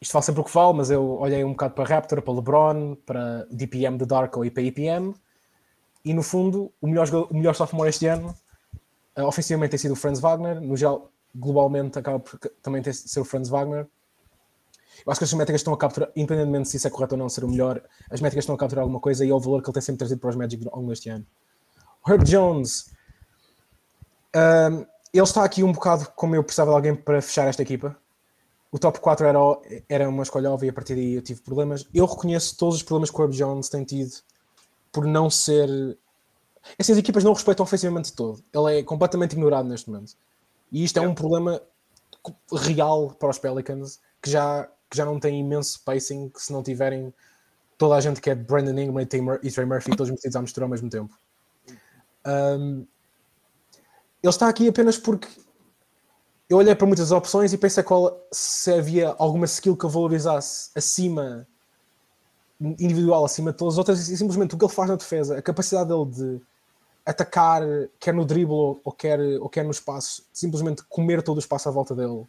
isto vale sempre o que vale, mas eu olhei um bocado para Raptor, para LeBron, para DPM de Darko e para IPM. E no fundo, o melhor, o melhor sophomore este ano, uh, ofensivamente, tem sido o Franz Wagner. No geral, globalmente, acaba por também ter, ser o Franz Wagner. Eu acho que as métricas estão a capturar, independentemente se isso é correto ou não ser o melhor, as métricas estão a capturar alguma coisa e é o valor que ele tem sempre trazido para os Magic ao longo deste ano. Herb Jones, um, ele está aqui um bocado como eu precisava de alguém para fechar esta equipa. O top 4 era, era uma escolha óbvia, a partir daí eu tive problemas. Eu reconheço todos os problemas que o Herb Jones tem tido por não ser. Essas equipas não respeitam ofensivamente todo. Ele é completamente ignorado neste momento. E isto é um problema real para os Pelicans que já, que já não tem imenso pacing se não tiverem toda a gente que é Brandon Ingram e Trey Murphy todos metidos à mistura ao mesmo tempo. Um, ele está aqui apenas porque eu olhei para muitas opções e pensei qual, se havia alguma skill que eu valorizasse acima, individual, acima de todas as outras, e simplesmente o que ele faz na defesa, a capacidade dele de atacar, quer no dribble ou quer, ou quer no espaço, simplesmente comer todo o espaço à volta dele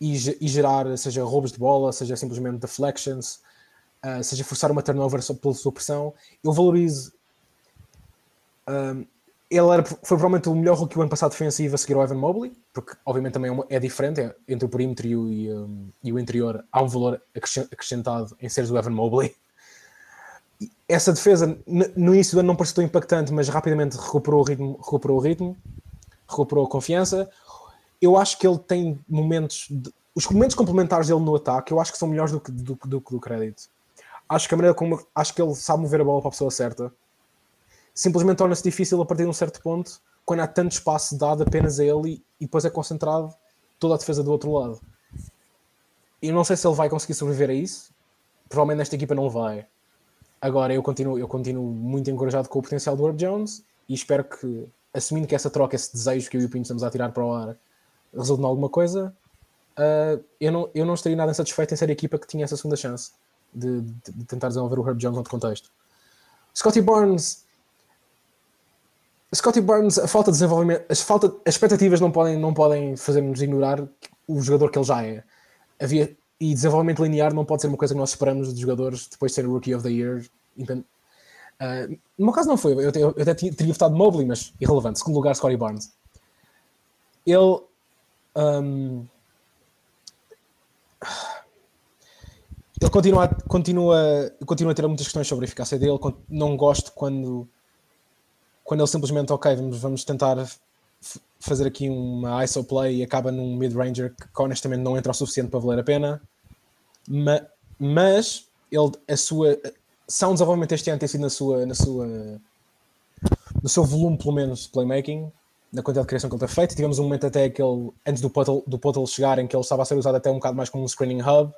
e, e gerar, seja roubos de bola, seja simplesmente deflections, uh, seja forçar uma turnover pela sua pressão, eu valorizo. Um, ele era, foi provavelmente o melhor rookie o ano passado defensivo a seguir o Evan Mobley, porque obviamente também é, é diferente é, entre o perímetro e o, e, um, e o, interior. Há um valor acrescentado em seres o Evan Mobley. Essa defesa no início do ano não pareceu tão impactante, mas rapidamente recuperou o ritmo, recuperou o ritmo, recuperou a confiança. Eu acho que ele tem momentos, de, os momentos complementares dele no ataque, eu acho que são melhores do que do, do, do crédito. Acho que a maneira como acho que ele sabe mover a bola para a pessoa certa simplesmente torna-se difícil a partir de um certo ponto, quando há tanto espaço dado apenas a ele e depois é concentrado toda a defesa do outro lado. Eu não sei se ele vai conseguir sobreviver a isso. Provavelmente nesta equipa não vai. Agora eu continuo, eu continuo muito encorajado com o potencial do Herb Jones e espero que, assumindo que essa troca, esse desejo que eu e o Pinho estamos a tirar para o ar, resulte em alguma coisa, uh, eu, não, eu não estaria nada insatisfeito em ser a equipa que tinha essa segunda chance de, de, de tentar desenvolver o Herb Jones outro contexto. Scotty Barnes Scotty Barnes, a falta de desenvolvimento, as, falta, as expectativas não podem, não podem fazer-nos ignorar o jogador que ele já é. Havia, e desenvolvimento linear não pode ser uma coisa que nós esperamos de jogadores depois de ser Rookie of the Year. Uh, no meu caso não foi, eu, eu, eu até teria votado Mobley, mas irrelevante. Segundo lugar, Scotty Barnes. Ele, Um, ele continua, continua, continua a ter muitas questões sobre a eficácia dele. Não gosto quando, quando ele simplesmente, ok, vamos, vamos tentar fazer aqui uma ISO play e acaba num mid-ranger que honestamente não entra o suficiente para valer a pena. Mas, mas ele, a sua são desenvolvimento este ano tem sido na sua, na sua no seu volume, pelo menos, de playmaking, na quantidade de criação que ele tem feito. Tivemos um momento até que ele, antes do Puddle, do Puddle chegar, em que ele estava a ser usado até um bocado mais como um screening hub.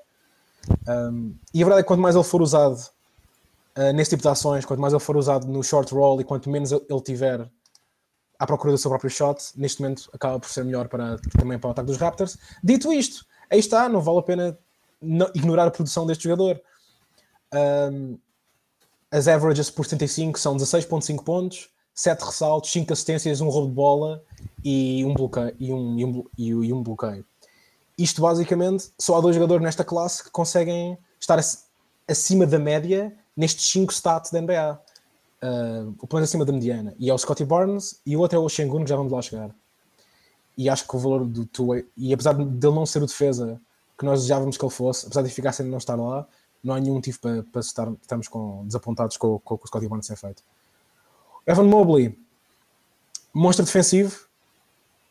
Um, e a verdade é que quanto mais ele for usado uh, nesse tipo de ações, quanto mais ele for usado no short roll e quanto menos ele tiver à procura do seu próprio shot, neste momento acaba por ser melhor para, também para o ataque dos Raptors. Dito isto, aí está, não vale a pena ignorar a produção deste jogador. Um, as averages por 75 são 16.5 pontos, 7 ressaltos, 5 assistências, um roubo de bola e um bloqueio. E um, e um bloqueio. Isto basicamente, só há dois jogadores nesta classe que conseguem estar acima da média nestes 5 stats da NBA. Uh, o plano acima da mediana. E é o Scotty Barnes e o outro é o Shengun, que já vamos lá chegar. E acho que o valor do two e apesar dele não ser o defesa que nós desejávamos que ele fosse, apesar de eficácia de não estar lá, não há nenhum motivo para, para estar, estarmos com, desapontados com, com, com o Scottie Barnes ser feito. Evan Mobley, monstro defensivo.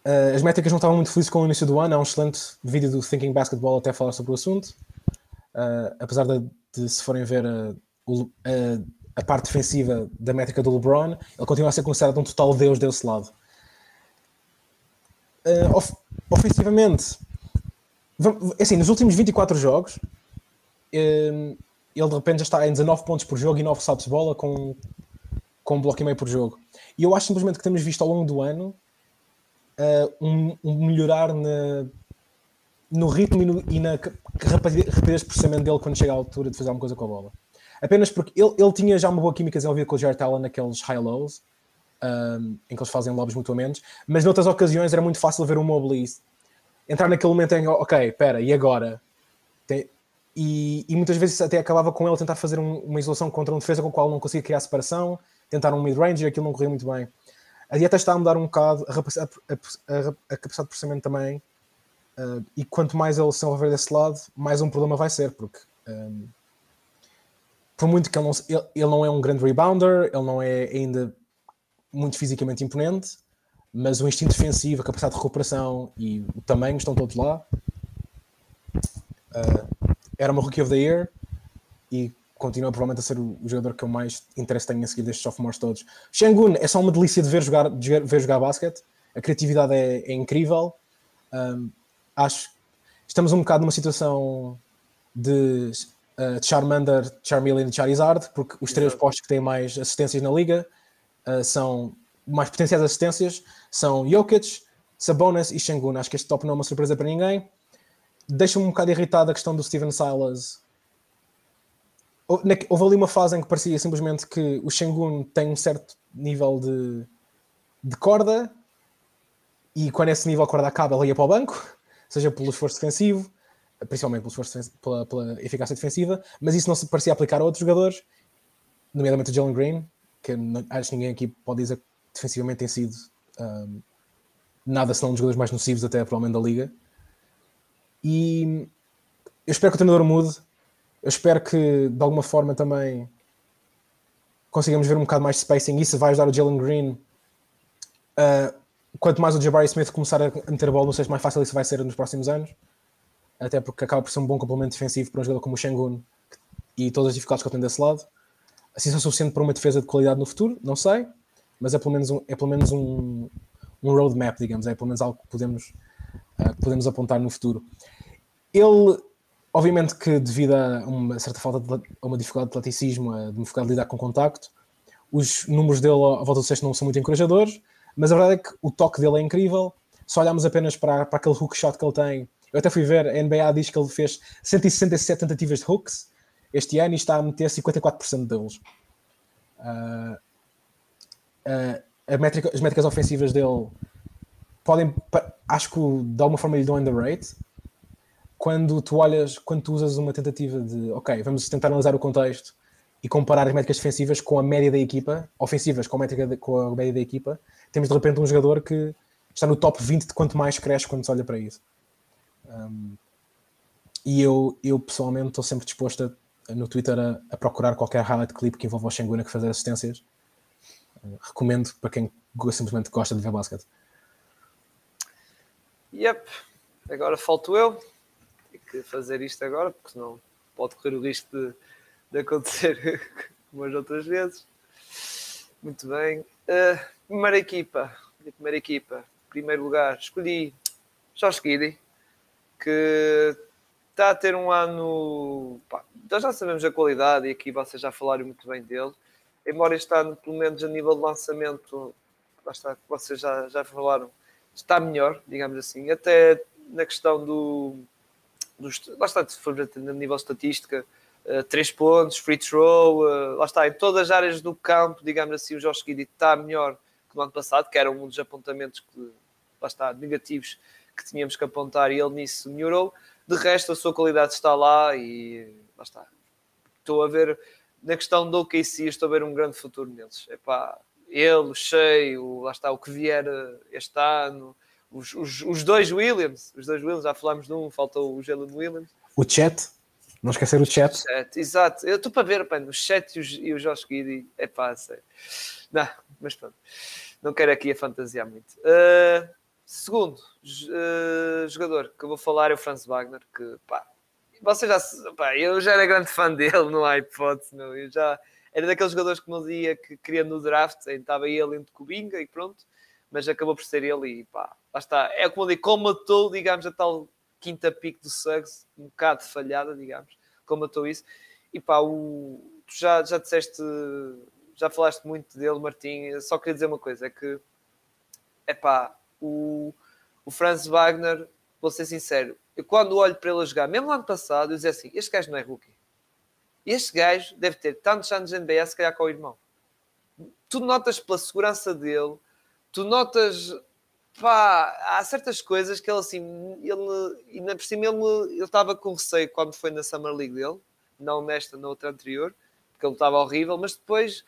Uh, as métricas não estavam muito felizes com o início do ano. Há um excelente vídeo do Thinking Basketball até falar sobre o assunto. Uh, apesar de, de, se forem ver a, a, a, parte defensiva da métrica do LeBron, ele continua a ser considerado um total deus desse lado. Uh, of, ofensivamente, assim, nos últimos 24 jogos, Ehm, ele de repente já está em 19 pontos por jogo e 9 saltos de bola com, com um bloco e meio por jogo. E eu acho simplesmente que temos visto ao longo do ano uh, um, um, melhorar na, no ritmo e, no, e na rapidez de processamento dele quando chega à altura de fazer alguma coisa com a bola. Apenas porque ele, ele tinha já uma boa química desenvolvida com o Jared Allen naqueles high-lows, um, em que eles fazem lobbies mutuamente, mas noutras ocasiões era muito fácil ver o Mobley entrar naquele momento em, ok, espera, e agora? Tem, e, e, muitas vezes até acabava com ele tentar fazer um, uma isolação contra um defesa com o qual não conseguia criar separação, tentar um mid-range e aquilo não corria muito bem. A dieta está a mudar um bocado, a, a, a, a capacidade de processamento também, uh, e quanto mais ele se envolver desse lado, mais um problema vai ser, porque um, por muito que ele não, ele, ele não é um grande rebounder, ele não é ainda muito fisicamente imponente, mas o instinto defensivo, a capacidade de recuperação e o tamanho estão todos lá. Uh, era uma Rookie of the Year e continua provavelmente a ser o, jogador que eu mais interesse tenho a seguir destes sophomores todos. Shengun é só uma delícia de ver jogar, de ver jogar basquete, a criatividade é, é incrível. Um, acho estamos um bocado numa situação de, uh, de Charmander, Charmeleon e Charizard, porque os três postos que têm mais assistências na liga uh, são mais potenciais assistências são Jokic, Sabonis e Shengun. Acho que este top não é uma surpresa para ninguém deixa-me um bocado irritado a questão do Steven Silas. Houve ali uma fase em que parecia simplesmente que o Shengun tem um certo nível de, de corda e quando esse nível de corda acaba, ele ia para o banco, seja pelo esforço defensivo, principalmente pela, pela, eficácia defensiva, mas isso não se parecia aplicar a outros jogadores, nomeadamente o Jalen Green, que não, acho que ninguém aqui pode dizer que defensivamente tem sido um, nada senão um dos jogadores mais nocivos até provavelmente da liga. E eu espero que o treinador mude. Eu espero que de alguma forma também consigamos ver um bocado mais de spacing. Isso vai ajudar o Jalen Green. Uh, quanto mais o Jabari Smith começar a meter a bola, não sei se mais fácil isso vai ser nos próximos anos. Até porque acaba por ser um bom complemento defensivo para um jogador como o Shengun e todas as dificuldades que ele tem desse lado. Assim são suficiente para uma defesa de qualidade no futuro, não sei, mas é pelo menos um, é pelo menos um, um roadmap, digamos, é pelo menos algo que podemos, uh, que podemos apontar no futuro. Ele, obviamente que devido a uma certa falta de a uma dificuldade de atleticismo, a dificuldade de lidar com contacto, os números dele à volta do sexto não são muito encorajadores, mas a verdade é que o toque dele é incrível. Se olharmos apenas para, para aquele hook shot que ele tem, eu até fui ver, a NBA diz que ele fez 167 tentativas de hooks este ano e está a meter 54% deles. Uh, uh, métrica, as métricas ofensivas dele podem, acho que de alguma forma lhe dão underrate, quando tu olhas, quando tu usas uma tentativa de, ok, vamos tentar analisar o contexto e comparar as métricas defensivas com a média da equipa, ofensivas com a, métrica de, com a média da equipa, temos de repente um jogador que está no top 20 de quanto mais cresce quando se olha para isso. Um, e eu, eu pessoalmente estou sempre disposto a, no Twitter a, a, procurar qualquer highlight clip que envolva o Shengun que fazer assistências. Uh, recomendo para quem simplesmente gosta de ver basquete. Yep, agora falto eu. Tenho que fazer isto agora, porque senão pode correr o risco de, de acontecer como as outras vezes. Muito bem. Uh, primeira equipa. Primeira equipa. Primeiro lugar, escolhi Josh Giddy, que está a ter um ano. Pá, nós já sabemos a qualidade e aqui vocês já falaram muito bem dele. Embora este ano, pelo menos a nível de lançamento, está, vocês já, já falaram, está melhor, digamos assim. Até na questão do. Dos, lá está, se for a nível estatística, uh, três pontos, free throw, uh, lá está, em todas as áreas do campo, digamos assim, o Josh Giddy está melhor que no ano passado, que era um dos apontamentos que, lá está, negativos que tínhamos que apontar e ele nisso melhorou. De resto, a sua qualidade está lá e lá está. Estou a ver, na questão do OKC, estou a ver um grande futuro neles. Epá, ele, o Shea, o, lá está, o que vier este ano, os, os, os, dois Williams, os dois Williams, já falámos de um, faltou o Jalen Williams. O chat, não esquecer o chat. O chat exato. Eu estou para ver, pá, o chat e, os, e o Josh Giddy, é pá, sei. Não, mas pronto, não quero aqui a fantasiar muito. Uh, Segundo uh, jogador que eu vou falar é o Franz Wagner, que pá, você já pá, eu já era grande fã dele no iPod, meu, eu já era daqueles jogadores que no dia que queria no draft, estava ele entre Cubinga e pronto, mas acabou por ser ele e pá, lá está. É como eu digo, comatou, digamos, a tal quinta pick do Suggs, um bocado falhada, digamos, comatou isso. E pá, o, tu já, já disseste, já falaste muito dele, Martim, só queria dizer uma coisa, é que é pá, o, o Franz Wagner, vou ser sincero, eu quando olho para ele jogar, mesmo ano passado, eu dizia assim: este gajo não é rookie. Este gajo deve ter tantos anos de NBA, se calhar com o irmão. Tu notas pela segurança dele, tu notas. Pá, há certas coisas que ele assim, ele, e na por cima ele, ele estava com receio quando foi na Summer League dele, não nesta, na outra anterior, porque ele estava horrível, mas depois,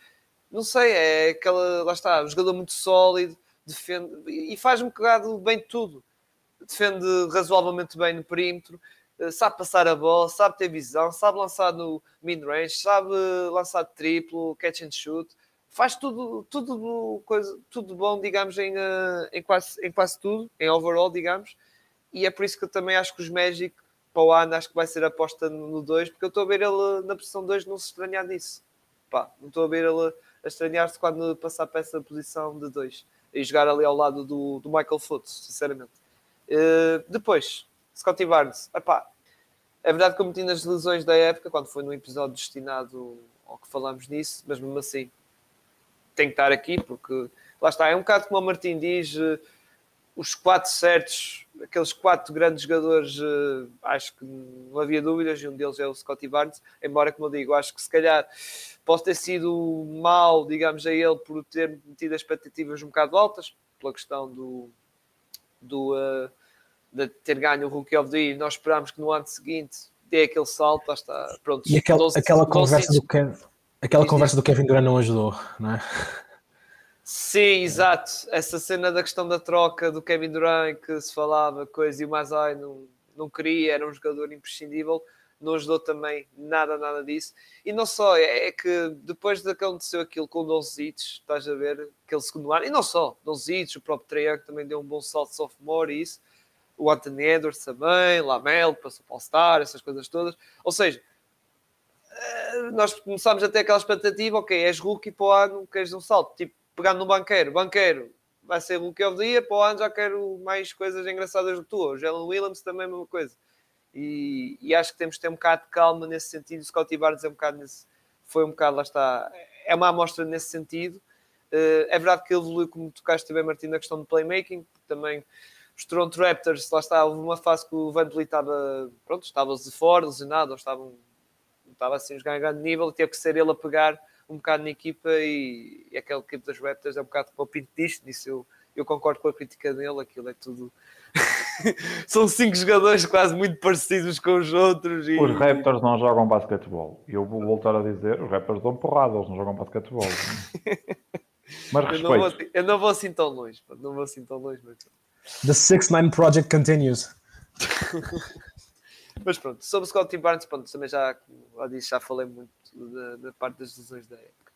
não sei, é aquela, lá está, um jogador muito sólido, defende e faz um bocado bem tudo. Defende razoavelmente bem no perímetro, eh, sabe passar a bola, sabe ter visão, sabe lançar no mid-range, sabe lançar triplo, catch and shoot, faz tudo, tudo, coisa, tudo bom, digamos, em, eh, em, quase, em quase tudo, em overall, digamos. E é por isso que eu também acho que os Magic para o ano acho que vai ser aposta no 2, porque eu estou a ver ele na posição 2 não se estranhar nisso. Pá, não estou a ver ele a estranhar-se quando passar para essa posição de 2 e jogar ali ao lado do, do Michael Foot, sinceramente. Uh, depois, Scotty Barnes, epá, é verdade que eu meti nas lesões da época, quando foi no episódio destinado ao que falamos nisso, mas mesmo assim tem que estar aqui, porque lá está, é um bocado como o Martim diz, uh, os quatro certos, aqueles quatro grandes jogadores, uh, acho que não havia dúvidas, e um deles é o Scotty Barnes, embora, como eu digo, acho que se calhar Posso ter sido mal, digamos, a ele por ter metido as expectativas um bocado altas, pela questão do, do uh, de ter ganho o Rookie of the Year. Nós esperámos que no ano seguinte dê aquele salto, lá está, pronto. E aquela, 12, aquela 12, conversa, 12, do, Kevin, aquela conversa do Kevin Durant não ajudou, não é? Sim, exato. Essa cena da questão da troca do Kevin Durant que se falava coisa e o Masai não, não queria, era um jogador imprescindível não ajudou também nada, nada disso. E não só, é, é que depois de aconteceu aquilo com o Donzitos, estás a ver, aquele segundo ano, e não só, Donzitos, o próprio Treyang também deu um bom salto de sophomore e isso, o Anthony Edwards também, Lamel, passou para o Star, essas coisas todas. Ou seja, eh, nós começámos a ter aquela expectativa, ok, és rookie para o ano, queres um salto, tipo, pegando no banqueiro, banqueiro, vai ser rookie of the year, para o ano já quero mais coisas engraçadas do que tu. O Jalen Williams também a mesma coisa e, e, acho que temos que ter um bocado de calma nesse sentido. O Scottie Barnes é um bocado nesse, foi um bocado, lá está, é uma amostra nesse sentido. Uh, é verdade que ele evoluiu, como tocaste bem, Martim, na questão do playmaking, também os Toronto Raptors, lá está, houve uma fase que o Van Vliet estava, pronto, estava de fora, lesionado, ou estava, estava assim a grande nível, teve que ser ele a pegar um bocado na equipa e, e aquele equipe das Raptors é um bocado como o Pinto disto, nisso eu, eu concordo com a crítica dele, aquilo é tudo são cinco jogadores quase muito parecidos com os outros. E... Os Raptors não jogam basquetebol. E eu vou voltar a dizer: os Raptors dão porrada, eles não jogam basquetebol. Mas Eu não, vou, respeito. eu não vou assim tão longe, não vou assim tão longe, mas... The 6-9 Project continues. Mas pronto, sobre o Scottie Barnes, pronto, também já, já disse, já falei muito da, da parte das lesões da época.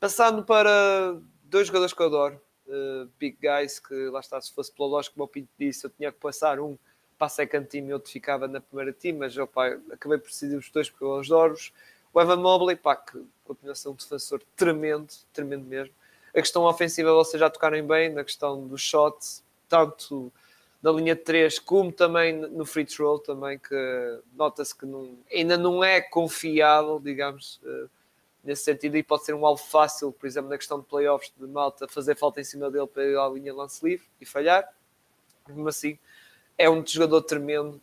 Passando para dois jogadores que eu adoro, uh, big guys, que lá está, se fosse pela lógica, como o Pinto disse, eu tinha que passar um para a second team e outro ficava na primeira team, mas opa, acabei por decidir os dois porque eu os adoro. O Evan Mobley, pá, que continuação de defensor tremendo, tremendo mesmo. A questão ofensiva vocês já tocarem bem, na questão do shot, tanto na linha de 3, como também no free throw, também que nota-se que não, ainda não é confiável, digamos, uh, nesse sentido, e pode ser um alvo fácil, por exemplo, na questão de playoffs de malta, fazer falta em cima dele para ir à linha lance livre e falhar. Mesmo assim, é um jogador tremendo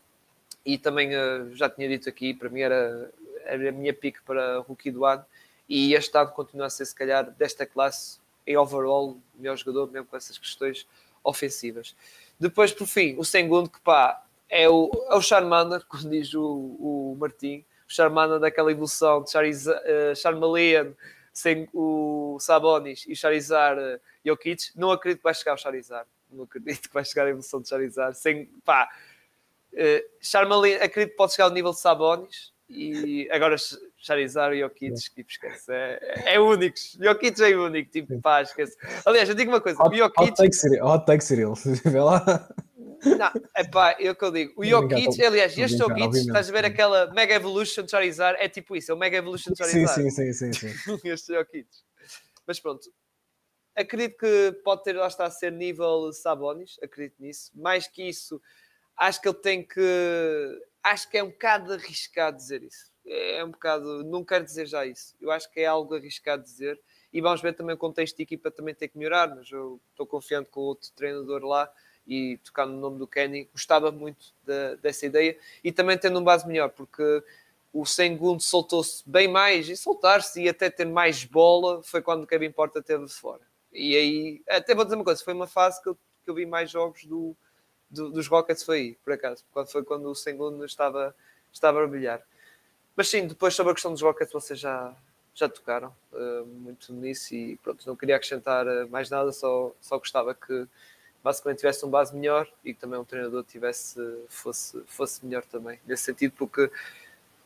e também uh, já tinha dito aqui, para mim era, era a minha pique para rookie do ano e este ano continua a ser, se calhar, desta classe, em overall, melhor jogador, mesmo com essas questões ofensivas. Depois, por fim, o segundo, que pá, é o, é o Charmander, como diz o, o Martim, o Charmander daquela evolução de Chariz, uh, Charmeleon sem o Sabonis e Charizard uh, Jokic. Não acredito que vai chegar o Charizard. Não acredito que vai chegar a evolução de Charizard. Sem, pá, uh, Charmeleon, acredito que pode chegar ao nível de Sabonis. E agora Charizard e Jokic, tipo, esquece. É, é único. Jokic é único, tipo, pá, esquece. Aliás, eu digo uma coisa: Hot, o Jokic. hot take Cyril. Vê lá. Não, é pá, é o que eu digo. O Jokic, aliás, este Jokic, estás a ver aquela Mega Evolution de Charizard? É tipo isso, é o Mega Evolution de Sim, Charizard. sim, sim, sim, sim. este Jokic. Mas pronto, acredito que pode ter lá está a ser nível Sabonis, acredito nisso. Mais que isso, acho que ele tem que. Acho que é um bocado arriscado dizer isso. É um bocado. Não quero dizer já isso. Eu acho que é algo arriscado dizer. E vamos ver também o contexto de equipa também tem que melhorar, mas eu estou confiante com o outro treinador lá e tocando no nome do Kenny, gostava muito de, dessa ideia e também tendo um base melhor, porque o Sengun soltou-se bem mais e soltar-se e até ter mais bola foi quando o Kevin Porta teve fora. E aí, até vou dizer uma coisa, foi uma fase que eu, que eu vi mais jogos do, do, dos Rockets, foi aí, por acaso, quando foi quando o Sengun estava, estava a brilhar. Mas sim, depois sobre a questão dos Rockets, vocês já, já tocaram uh, muito nisso e pronto, não queria acrescentar uh, mais nada, só, só gostava que basicamente tivesse um base melhor e que também um treinador tivesse, fosse, fosse melhor também, nesse sentido, porque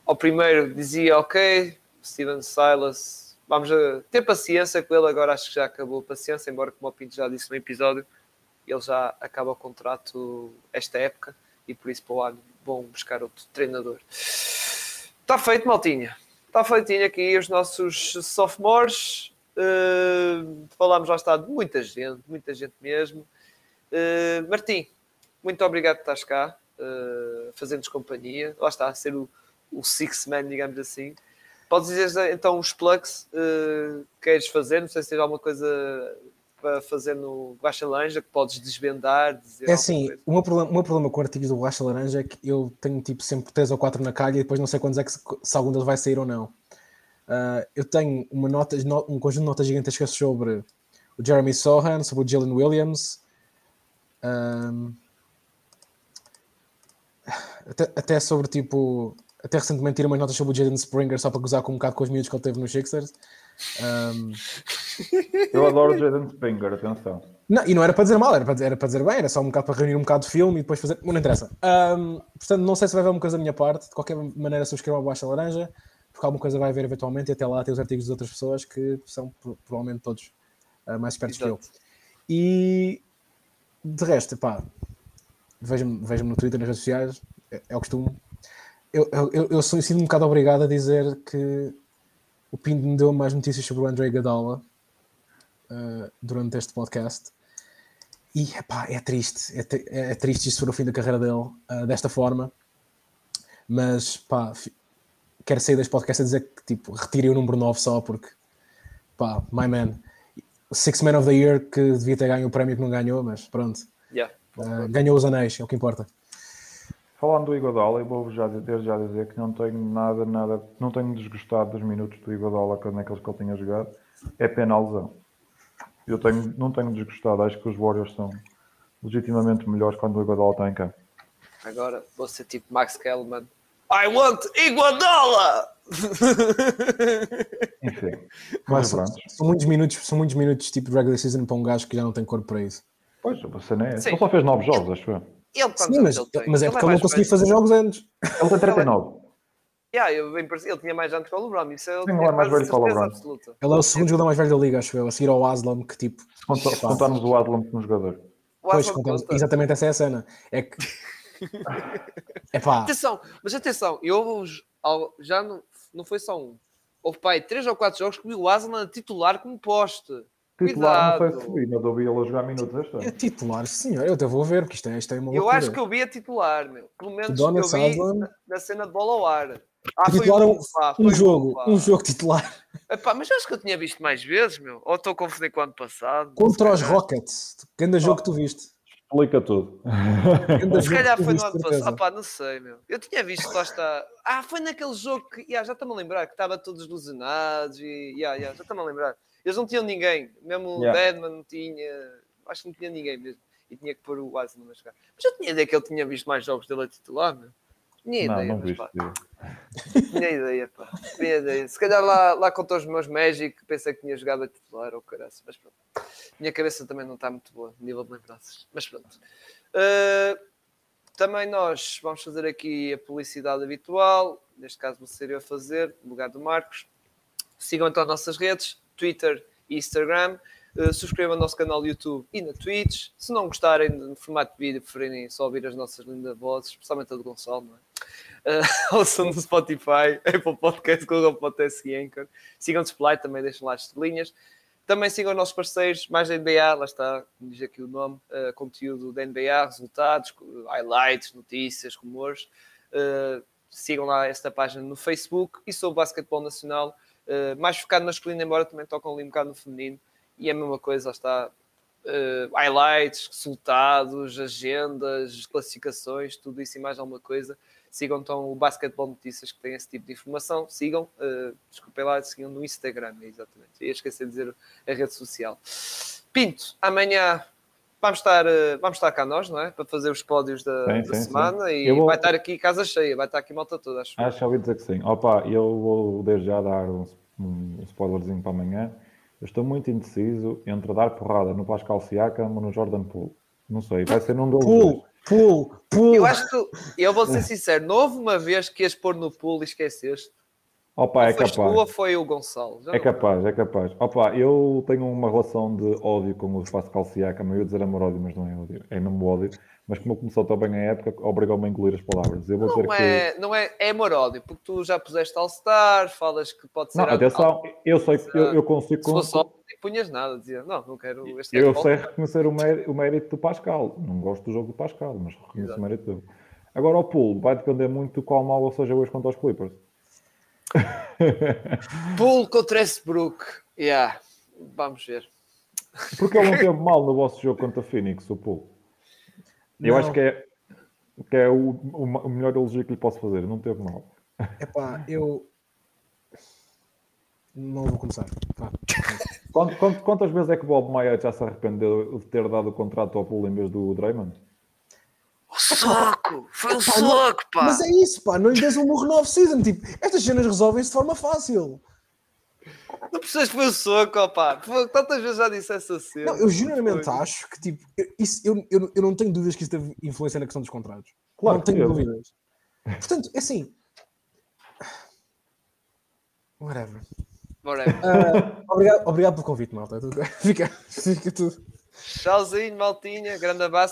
ao primeiro dizia, ok, Steven Silas, vamos a ter paciência com ele, agora acho que já acabou a paciência, embora como o Pinto já disse no episódio, ele já acaba o contrato esta época e por isso para o ano vão buscar outro treinador. Está feito, maltinha. Está feitinho aqui os nossos sophomores. Uh, falámos já está de muita gente, muita gente mesmo. Uh, Martim, muito obrigado por estares cá, uh, fazendo-nos companhia. Lá está, a ser o, o six man, digamos assim. Podes dizer então os plugs que queres fazer? Não sei se tens alguma coisa para fazer no Baixa Laranja que podes desvendar. É assim, o meu, problema, o meu problema com artigos do Baixa Laranja é que eu tenho tipo sempre 3 ou 4 na calha e depois não sei quantos é que se, se algum deles vai sair ou não. Uh, eu tenho uma nota, um conjunto de notas gigantescas sobre o Jeremy Sohan, sobre o Jalen Williams, um, até, até, sobre tipo. Até recentemente tirei umas notas sobre o Jaden Springer só para gozar com um bocado com os miúdos que ele teve nos Sixers. Um, Eu adoro o Jaden Springer, atenção. Não, e não era para dizer mal, era para, era para dizer bem, era só um bocado para reunir um bocado de filme e depois fazer. Não interessa. Um, portanto, não sei se vai haver alguma coisa da minha parte. De qualquer maneira, subscrevam a baixa laranja, porque alguma coisa vai haver eventualmente e até lá tem os artigos de outras pessoas que são provavelmente todos uh, mais espertos Exato. que eu. E de resto, pá, vejam-me vejam no Twitter, nas redes sociais, é, é o costume. Eu, eu, eu sou sinto um bocado obrigado a dizer que o Pinto me deu mais notícias sobre o André Gadala uh, durante este podcast. E epá, é triste, é, é, triste isto for o fim da carreira dele uh, desta forma. Mas pá, quero sair deste podcast a dizer que tipo, retirei o número 9 só porque pá, my man, Six Man of the Year que devia ter ganho o prémio que não ganhou, mas pronto. Yeah. Uh, ganhou os anéis, é o que importa. Falando do Iguodala, eu vou já desde já dizer que não tenho nada, nada, não tenho desgostado dos minutos do Iguodala naqueles que ele tinha jogado. É pena a lesão. Eu tenho, não tenho desgostado, acho que os Warriors são legitimamente melhores quando o Iguodala está em campo. Agora vou ser tipo Max Kellman. I want Iguodala! Enfim. Mas são, pronto. são muitos minutos, são muitos minutos tipo de regular season para um gajo que já não tem corpo para isso. Pois, você não é. Ele só fez 9 jogos, acho eu. Ele, Sim, mas, ele tem? mas é porque ele não mais conseguiu fazer jogos antes. Ele tem 39. Yeah, eu, ele tinha mais anos que o LeBron. Isso eu Sim, ele é mais quase velho que o LeBron. absoluta. Ele é o segundo jogador mais velho da liga, acho eu, a seguir ao Aslam, que tipo. Se conta- se contarmos o Adlam como jogador. Pois, contamos- conta. exatamente essa é a cena. É que. É pá, Atenção, mas atenção, eu já não, não foi só um. Houve pai, três ou quatro jogos que o Aslan a titular como poste. Titular, não sei Cuidado. se vi, mas eu vi ele a jogar minutos este é titular, senhor. Eu até vou ver, porque isto é, isto é uma Eu loucura. acho que eu vi a titular, meu. Pelo menos Donis eu vi na, na cena de bola ao ar. Ah, Titular um, um- pá, foi Um jogo, pá. um jogo titular Epá, mas acho que eu tinha visto mais vezes, meu. Ou estou a confundir com o ano passado. contra os. Rockets. Grande jogo que tu viste. Explica tudo. Se calhar que foi no ano passado. Ah, pá, não sei, meu. Eu tinha visto que lá está. Ah, foi naquele jogo que. Yeah, já estou-me a lembrar que estava todos ilusionados e. Yeah, yeah, já estou-me a lembrar. Eles não tinham ninguém. Mesmo o Yeah. Deadman não tinha. Acho que não tinha ninguém mesmo. E tinha que pôr o Aslan a jogar. Mas eu tinha ideia que ele tinha visto mais jogos dele a titular, meu. Tinha Não, ideia, não mas viste. pá. Tinha ideia, pá. Tinha ideia. Se calhar lá, lá contra os meus Magic pensei que tinha jogado a titular ou caraças, mas pronto. Minha cabeça também não está muito boa, nível de lembranças. Mas pronto. Uh, também nós vamos fazer aqui a publicidade habitual. Neste caso vou ser eu a fazer, no lugar do Marcos. Sigam então as nossas redes, Twitter e Instagram. Uh, subscrevam o nosso canal do YouTube e na Twitch. Se não gostarem do formato de vídeo, preferirem só ouvir as nossas lindas vozes, especialmente a do Gonçalo, não é? Uh, ouçam no Spotify, Apple Podcast, Google Podcast e Anchor. Sigam o Display, também deixem lá as estrelinhas. Também sigam os nossos parceiros, mais da NBA, lá está, diz aqui o nome, uh, conteúdo da NBA, resultados, highlights, notícias, rumores. Uh, sigam lá esta página no Facebook e sobre o basquetebol nacional, uh, mais focado masculino, embora também tocam ali um bocado no feminino. E é a mesma coisa, está, uh, highlights, resultados, agendas, classificações, tudo isso e mais alguma coisa. Sigam então o Basquetebol Notícias, que tem esse tipo de informação. Sigam, uh, desculpem lá, sigam no Instagram, exatamente. Eu ia esquecer de dizer a rede social. Pinto, amanhã vamos estar, uh, vamos estar cá nós, não é? Para fazer os pódios da, Sim, da sim, semana sim. e Eu vou- vai estar aqui casa cheia, vai estar aqui malta toda, acho. Acho que ouvi dizer que sim. Opa, eu vou desde já dar um, um spoilerzinho para amanhã. Eu estou muito indeciso entre dar porrada no Pascal Siakam ou no Jordan Poole. Não sei, vai ser num deles. Pull, pull, pull. Eu acho que, eu vou ser sincero, não houve uma vez que ias pôr no pool e esqueceste. Opa, é capaz. ou foi o Gonçalo? Já É capaz, é capaz. Opa, eu tenho uma relação de ódio com o Pascal Siakam. Eu ia dizer amor ódio, mas não é ódio. É mesmo ódio. Mas como começou tão bem a época, obrigou-me a engolir as palavras. Eu vou dizer Não que... é, não é, é amor ódio, porque tu já puseste All-Star, falas que pode ser. Não, atenção, eu sei que eu, eu consigo... Se fosse só, nem punhas nada, dizia, não, não quero este Eu gajo sei volta. reconhecer o mérito, do Pascal. Não gosto do jogo do Pascal, mas reconheço Exato. o mérito dele. Agora, o pool vai depender muito do qual mal eu seja hoje contra os Clippers. Pool contra Westbrook. Yeah. Vamos ver. Porque ele não teve mal no vosso jogo contra a Phoenix, o pool. Eu Não. acho que é, que é o, o, melhor elogio que lhe posso fazer. Não teve mal. Epá, eu. Não vou começar. Vá. Quant- quant- quantas vezes é que o Bob Maia já se arrependeu de ter dado o contrato ao pool em vez do Draymond? Soco! Foi o Pá, soco, pá! Mas é isso, pá. Não lhe des um morro no off-season. Tipo, estas cenas resolvem-se de forma fácil. Não precisas que foi o soco, ó, pá! Tantas vezes já disse essa cena. Não, eu genuinamente acho que, tipo, eu, isso, eu, eu, eu não tenho dúvidas que isso teve influência na questão dos contratos. Claro não tenho teve. dúvidas. Portanto, é assim. Whatever. Whatever. Ah, obrigado, obrigado pelo convite, malta. Fica, fica tudo. Tchauzinho, maltinha. Grande abraço.